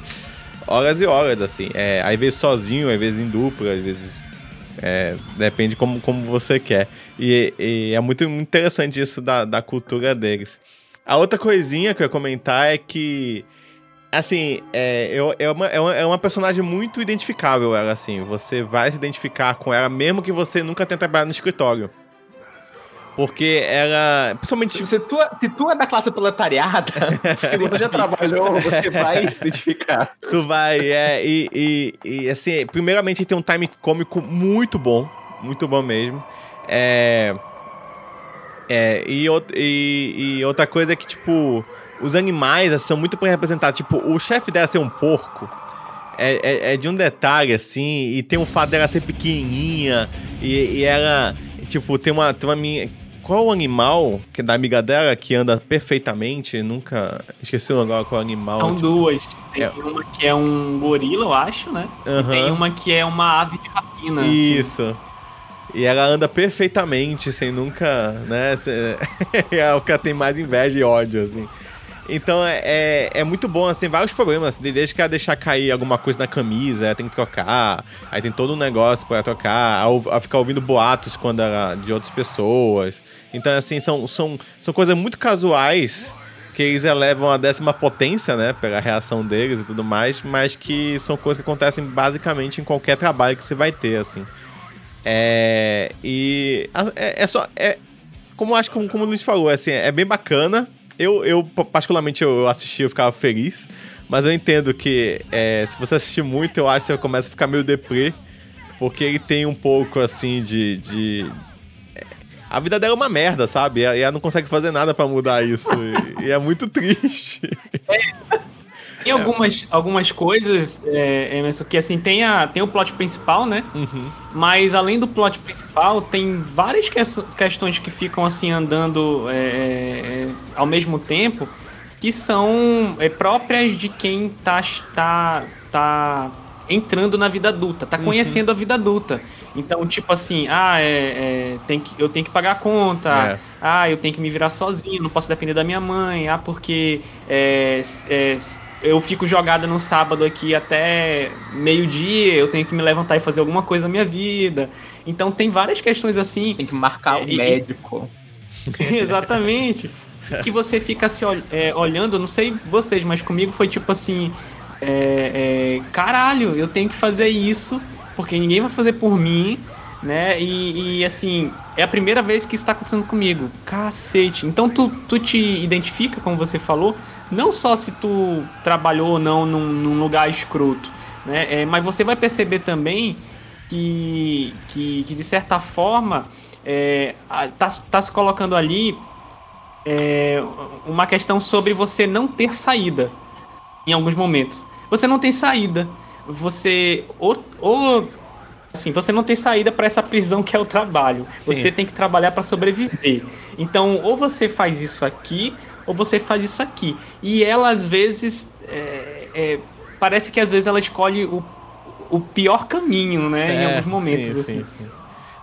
horas e horas, assim, é, às vezes sozinho, às vezes em dupla, às vezes, é, depende como, como você quer. E, e é muito, muito interessante isso da, da cultura deles. A outra coisinha que eu ia comentar é que Assim, é, eu, é, uma, é, uma, é uma personagem muito identificável, ela, assim. Você vai se identificar com ela, mesmo que você nunca tenha trabalhado no escritório. Porque ela. Principalmente. Se tu, se tu é da classe proletariada, Se você já trabalhou, você vai se identificar. Tu vai, é. E, e, e, assim, primeiramente tem um time cômico muito bom. Muito bom mesmo. É. É, e, e, e outra coisa é que, tipo, os animais assim, são muito bem representados. Tipo, o chefe dela ser um porco é, é, é de um detalhe, assim, e tem o fato dela ser pequenininha, e, e ela, tipo, tem uma, tem uma minha. Qual o animal que é da amiga dela que anda perfeitamente? Nunca. Esqueci agora qual animal. São duas. Tem É. uma que é um gorila, eu acho, né? Aham. Tem uma que é uma ave de rapina. assim. Isso. E ela anda perfeitamente, sem nunca, né? é o que ela tem mais inveja e ódio, assim. Então é, é, é muito bom, assim, tem vários problemas. assim, Desde que ela deixar cair alguma coisa na camisa, tem que trocar. Aí tem todo um negócio pra ela trocar. Ela ficar ouvindo boatos quando ela, de outras pessoas. Então, assim, são, são, são coisas muito casuais que eles elevam a décima potência, né? Pela reação deles e tudo mais, mas que são coisas que acontecem basicamente em qualquer trabalho que você vai ter, assim. É, e a- é, é só. É, como acho como, como o Luiz falou, assim, é bem bacana. Eu, eu particularmente, eu assisti, eu ficava feliz. Mas eu entendo que é, se você assistir muito, eu acho que você começa a ficar meio deprê. Porque ele tem um pouco assim de. de é, a vida dela é uma merda, sabe? E ela, não consegue fazer nada pra mudar isso. e, e é muito triste. Tem algumas, algumas coisas, é, Emerson, que assim, tem, a, tem o plot principal, né? Uhum. Mas além do plot principal, tem várias que- questões que ficam assim andando é, é, ao mesmo tempo que são é, próprias de quem tá, tá, tá entrando na vida adulta, tá conhecendo a vida adulta. Então, tipo assim, ah, é, é, tem que, eu tenho que pagar a conta, É. ah, eu tenho que me virar sozinho, não posso depender da minha mãe, ah, porque é, é, eu fico jogada no sábado aqui até meio-dia, eu tenho que me levantar e fazer alguma coisa na minha vida. Então tem várias questões assim. Tem que marcar É, o e- médico. Exatamente. Que você fica se ol- é, olhando, não sei vocês, mas comigo foi tipo assim: é, é, caralho, eu tenho que fazer isso, porque ninguém vai fazer por mim, né? E, e, assim, é a primeira vez que isso tá acontecendo comigo. Cacete. Então tu, tu te identifica, como você falou, não só se tu trabalhou ou não num, num lugar escroto, né? É, mas você vai perceber também que, que, que de certa forma é, tá, tá se colocando ali é, uma questão sobre você não ter saída em alguns momentos. Você não tem saída. Você ou, ou assim, você não tem saída para essa prisão que é o trabalho. Sim. Você tem que trabalhar para sobreviver. Então, ou você faz isso aqui, ou você faz isso aqui. E ela às vezes é, é, parece que às vezes ela escolhe o, o pior caminho, né? em É, alguns momentos sim, assim. sim, sim.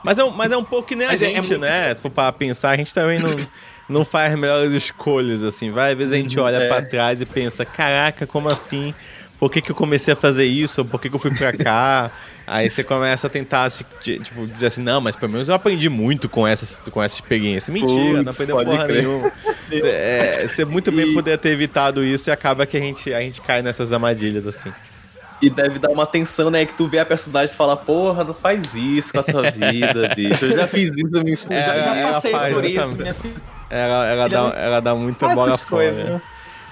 Mas é, um- mas é um pouco que nem a Mas é- é gente, muito- né? Se for para pensar, a gente também não, não faz melhores escolhas, assim. Vai, às vezes a gente olha é. pra trás e pensa, caraca, como assim? Por que, que eu comecei a fazer isso? Por que, que eu fui pra cá? Aí você começa a tentar se, ti- tipo, dizer assim, não, mas pelo menos eu aprendi muito com essa, com essa experiência. Mentira, não Putz, aprendeu porra crer. nenhuma. É, você muito bem E- poderia ter evitado isso e acaba que a gente, a gente cai nessas armadilhas, assim. E deve dar uma tensão, né? Que tu vê a personagem e fala, porra, não faz isso com a tua vida, bicho. Eu já fiz isso, eu me fui. É, já já ela passei faz, por isso, minha filha. Ela, ela, Ele dá, não ela dá muita bola essas coisas, fora. né?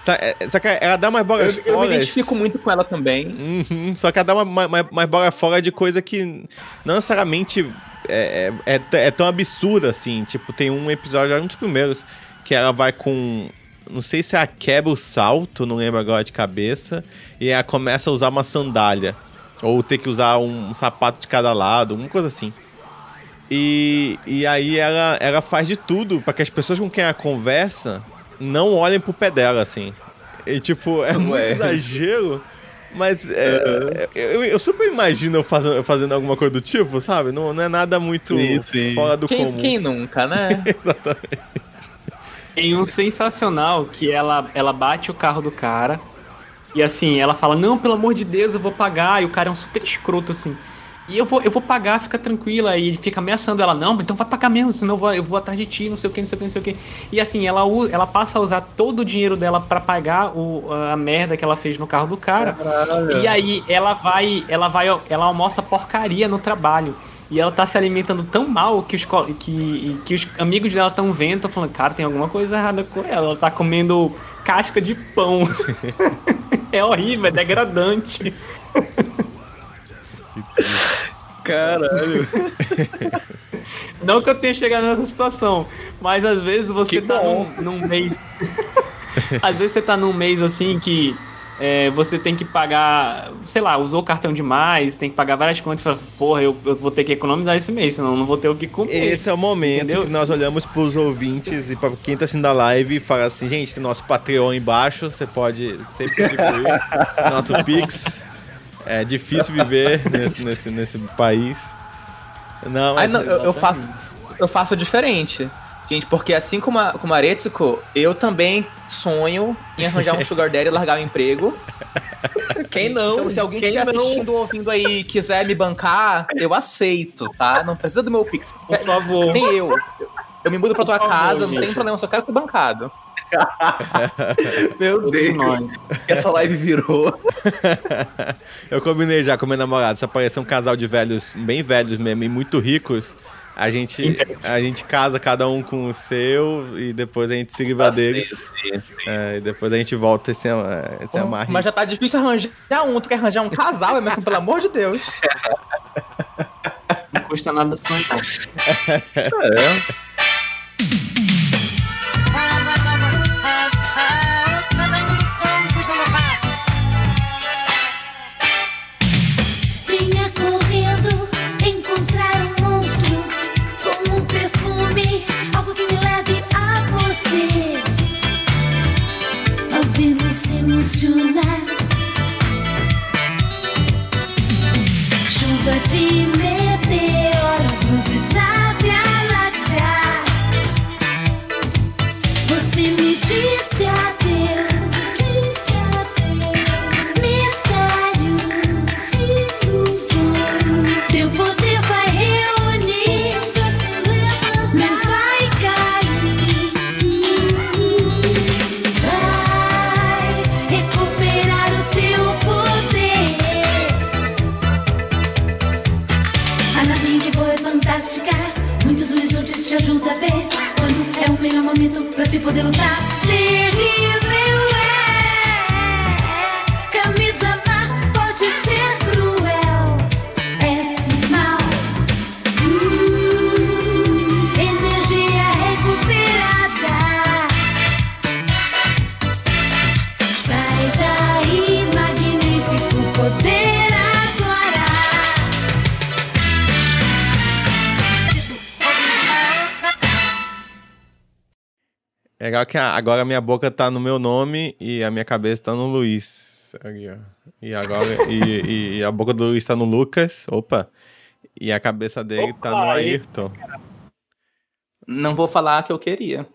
Só, é- só que ela dá umas Eu, bolas eu fora. me identifico muito com ela também. Uhum, só que ela dá uma, uma, uma- bola fora de coisa que não necessariamente é, é, é é tão absurda assim. Tipo, tem um episódio, é um dos primeiros, que ela vai com. Não sei se ela quebra o salto, não lembro agora de cabeça, e ela começa a usar uma sandália. Ou ter que usar um, um sapato de cada lado, uma coisa assim. E, e aí ela, ela faz de tudo para que as pessoas com quem ela conversa não olhem pro pé dela, assim. E tipo, é muito Ué. exagero, mas é, eu, eu super imagino eu fazendo, fazendo alguma coisa do tipo, sabe? Não, não é nada muito Sim, sim. fora do Quem, comum. quem nunca, né? Exatamente. Tem um sensacional que ela, ela bate o carro do cara e assim, ela fala, não, pelo amor de Deus, eu vou pagar. E o cara é um super escroto, assim. E eu vou, eu vou pagar, fica tranquila. E ele fica ameaçando ela, não, então vai pagar mesmo, senão eu vou, eu vou atrás de ti, não sei o que, não sei o que, não sei o que. E assim, ela, ela passa a usar todo o dinheiro dela pra pagar o, a merda que ela fez no carro do cara. E aí ela vai, ela vai, ela almoça porcaria no trabalho. E ela tá se alimentando tão mal que os, que, que os amigos dela tão vendo, tão falando, cara, tem alguma coisa errada com ela. Ela tá comendo casca de pão. é horrível, é degradante. Caralho. Não que eu tenha chegado nessa situação, mas às vezes você Que tá bom. num, num mês. às vezes você tá num mês assim que é, você tem que pagar, sei lá, usou o cartão demais, tem que pagar várias contas e fala, porra, eu, eu vou ter que economizar esse mês, senão eu não vou ter o que comer. Esse é o momento Entendeu? que nós olhamos pros ouvintes e pra quem tá assistindo a live e fala assim, gente, tem nosso Patreon embaixo, você pode sempre contribuir. nosso Pix. É difícil viver nesse, nesse, nesse país. Não, Ai, mas não, eu, eu faço, eu faço diferente. Gente, porque assim como a, como a Retsuko, eu também sonho em arranjar um sugar daddy e largar o emprego. Quem não? Então, se alguém estiver não? assistindo ou ouvindo aí e quiser me bancar, eu aceito, tá? Não precisa do meu Pix. Por favor. Nem eu. Eu- me mudo pra Por tua favor, casa, não gente. tem problema, só quero ser bancado. Meu Todos Deus. nós. essa live virou. eu combinei já com meu namorado, se aparecer um casal de velhos, bem velhos mesmo, e muito ricos, a gente, a gente casa cada um com o seu e depois a gente se livra deles. É, e depois a gente volta esse, esse amarre. Mas já tá difícil arranjar um, tu quer arranjar um casal, Emerson, pelo amor de Deus. Não custa nada sonhar. É. agora a minha boca tá no meu nome e a minha cabeça tá no Luiz. Ó. E agora. e, e- a boca do Luiz tá no Lucas. Opa! E a cabeça dele tá no Opa, aí. Ayrton. Não vou falar que eu queria.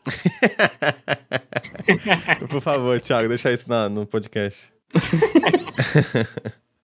Por favor, Thiago, deixa isso na- no podcast.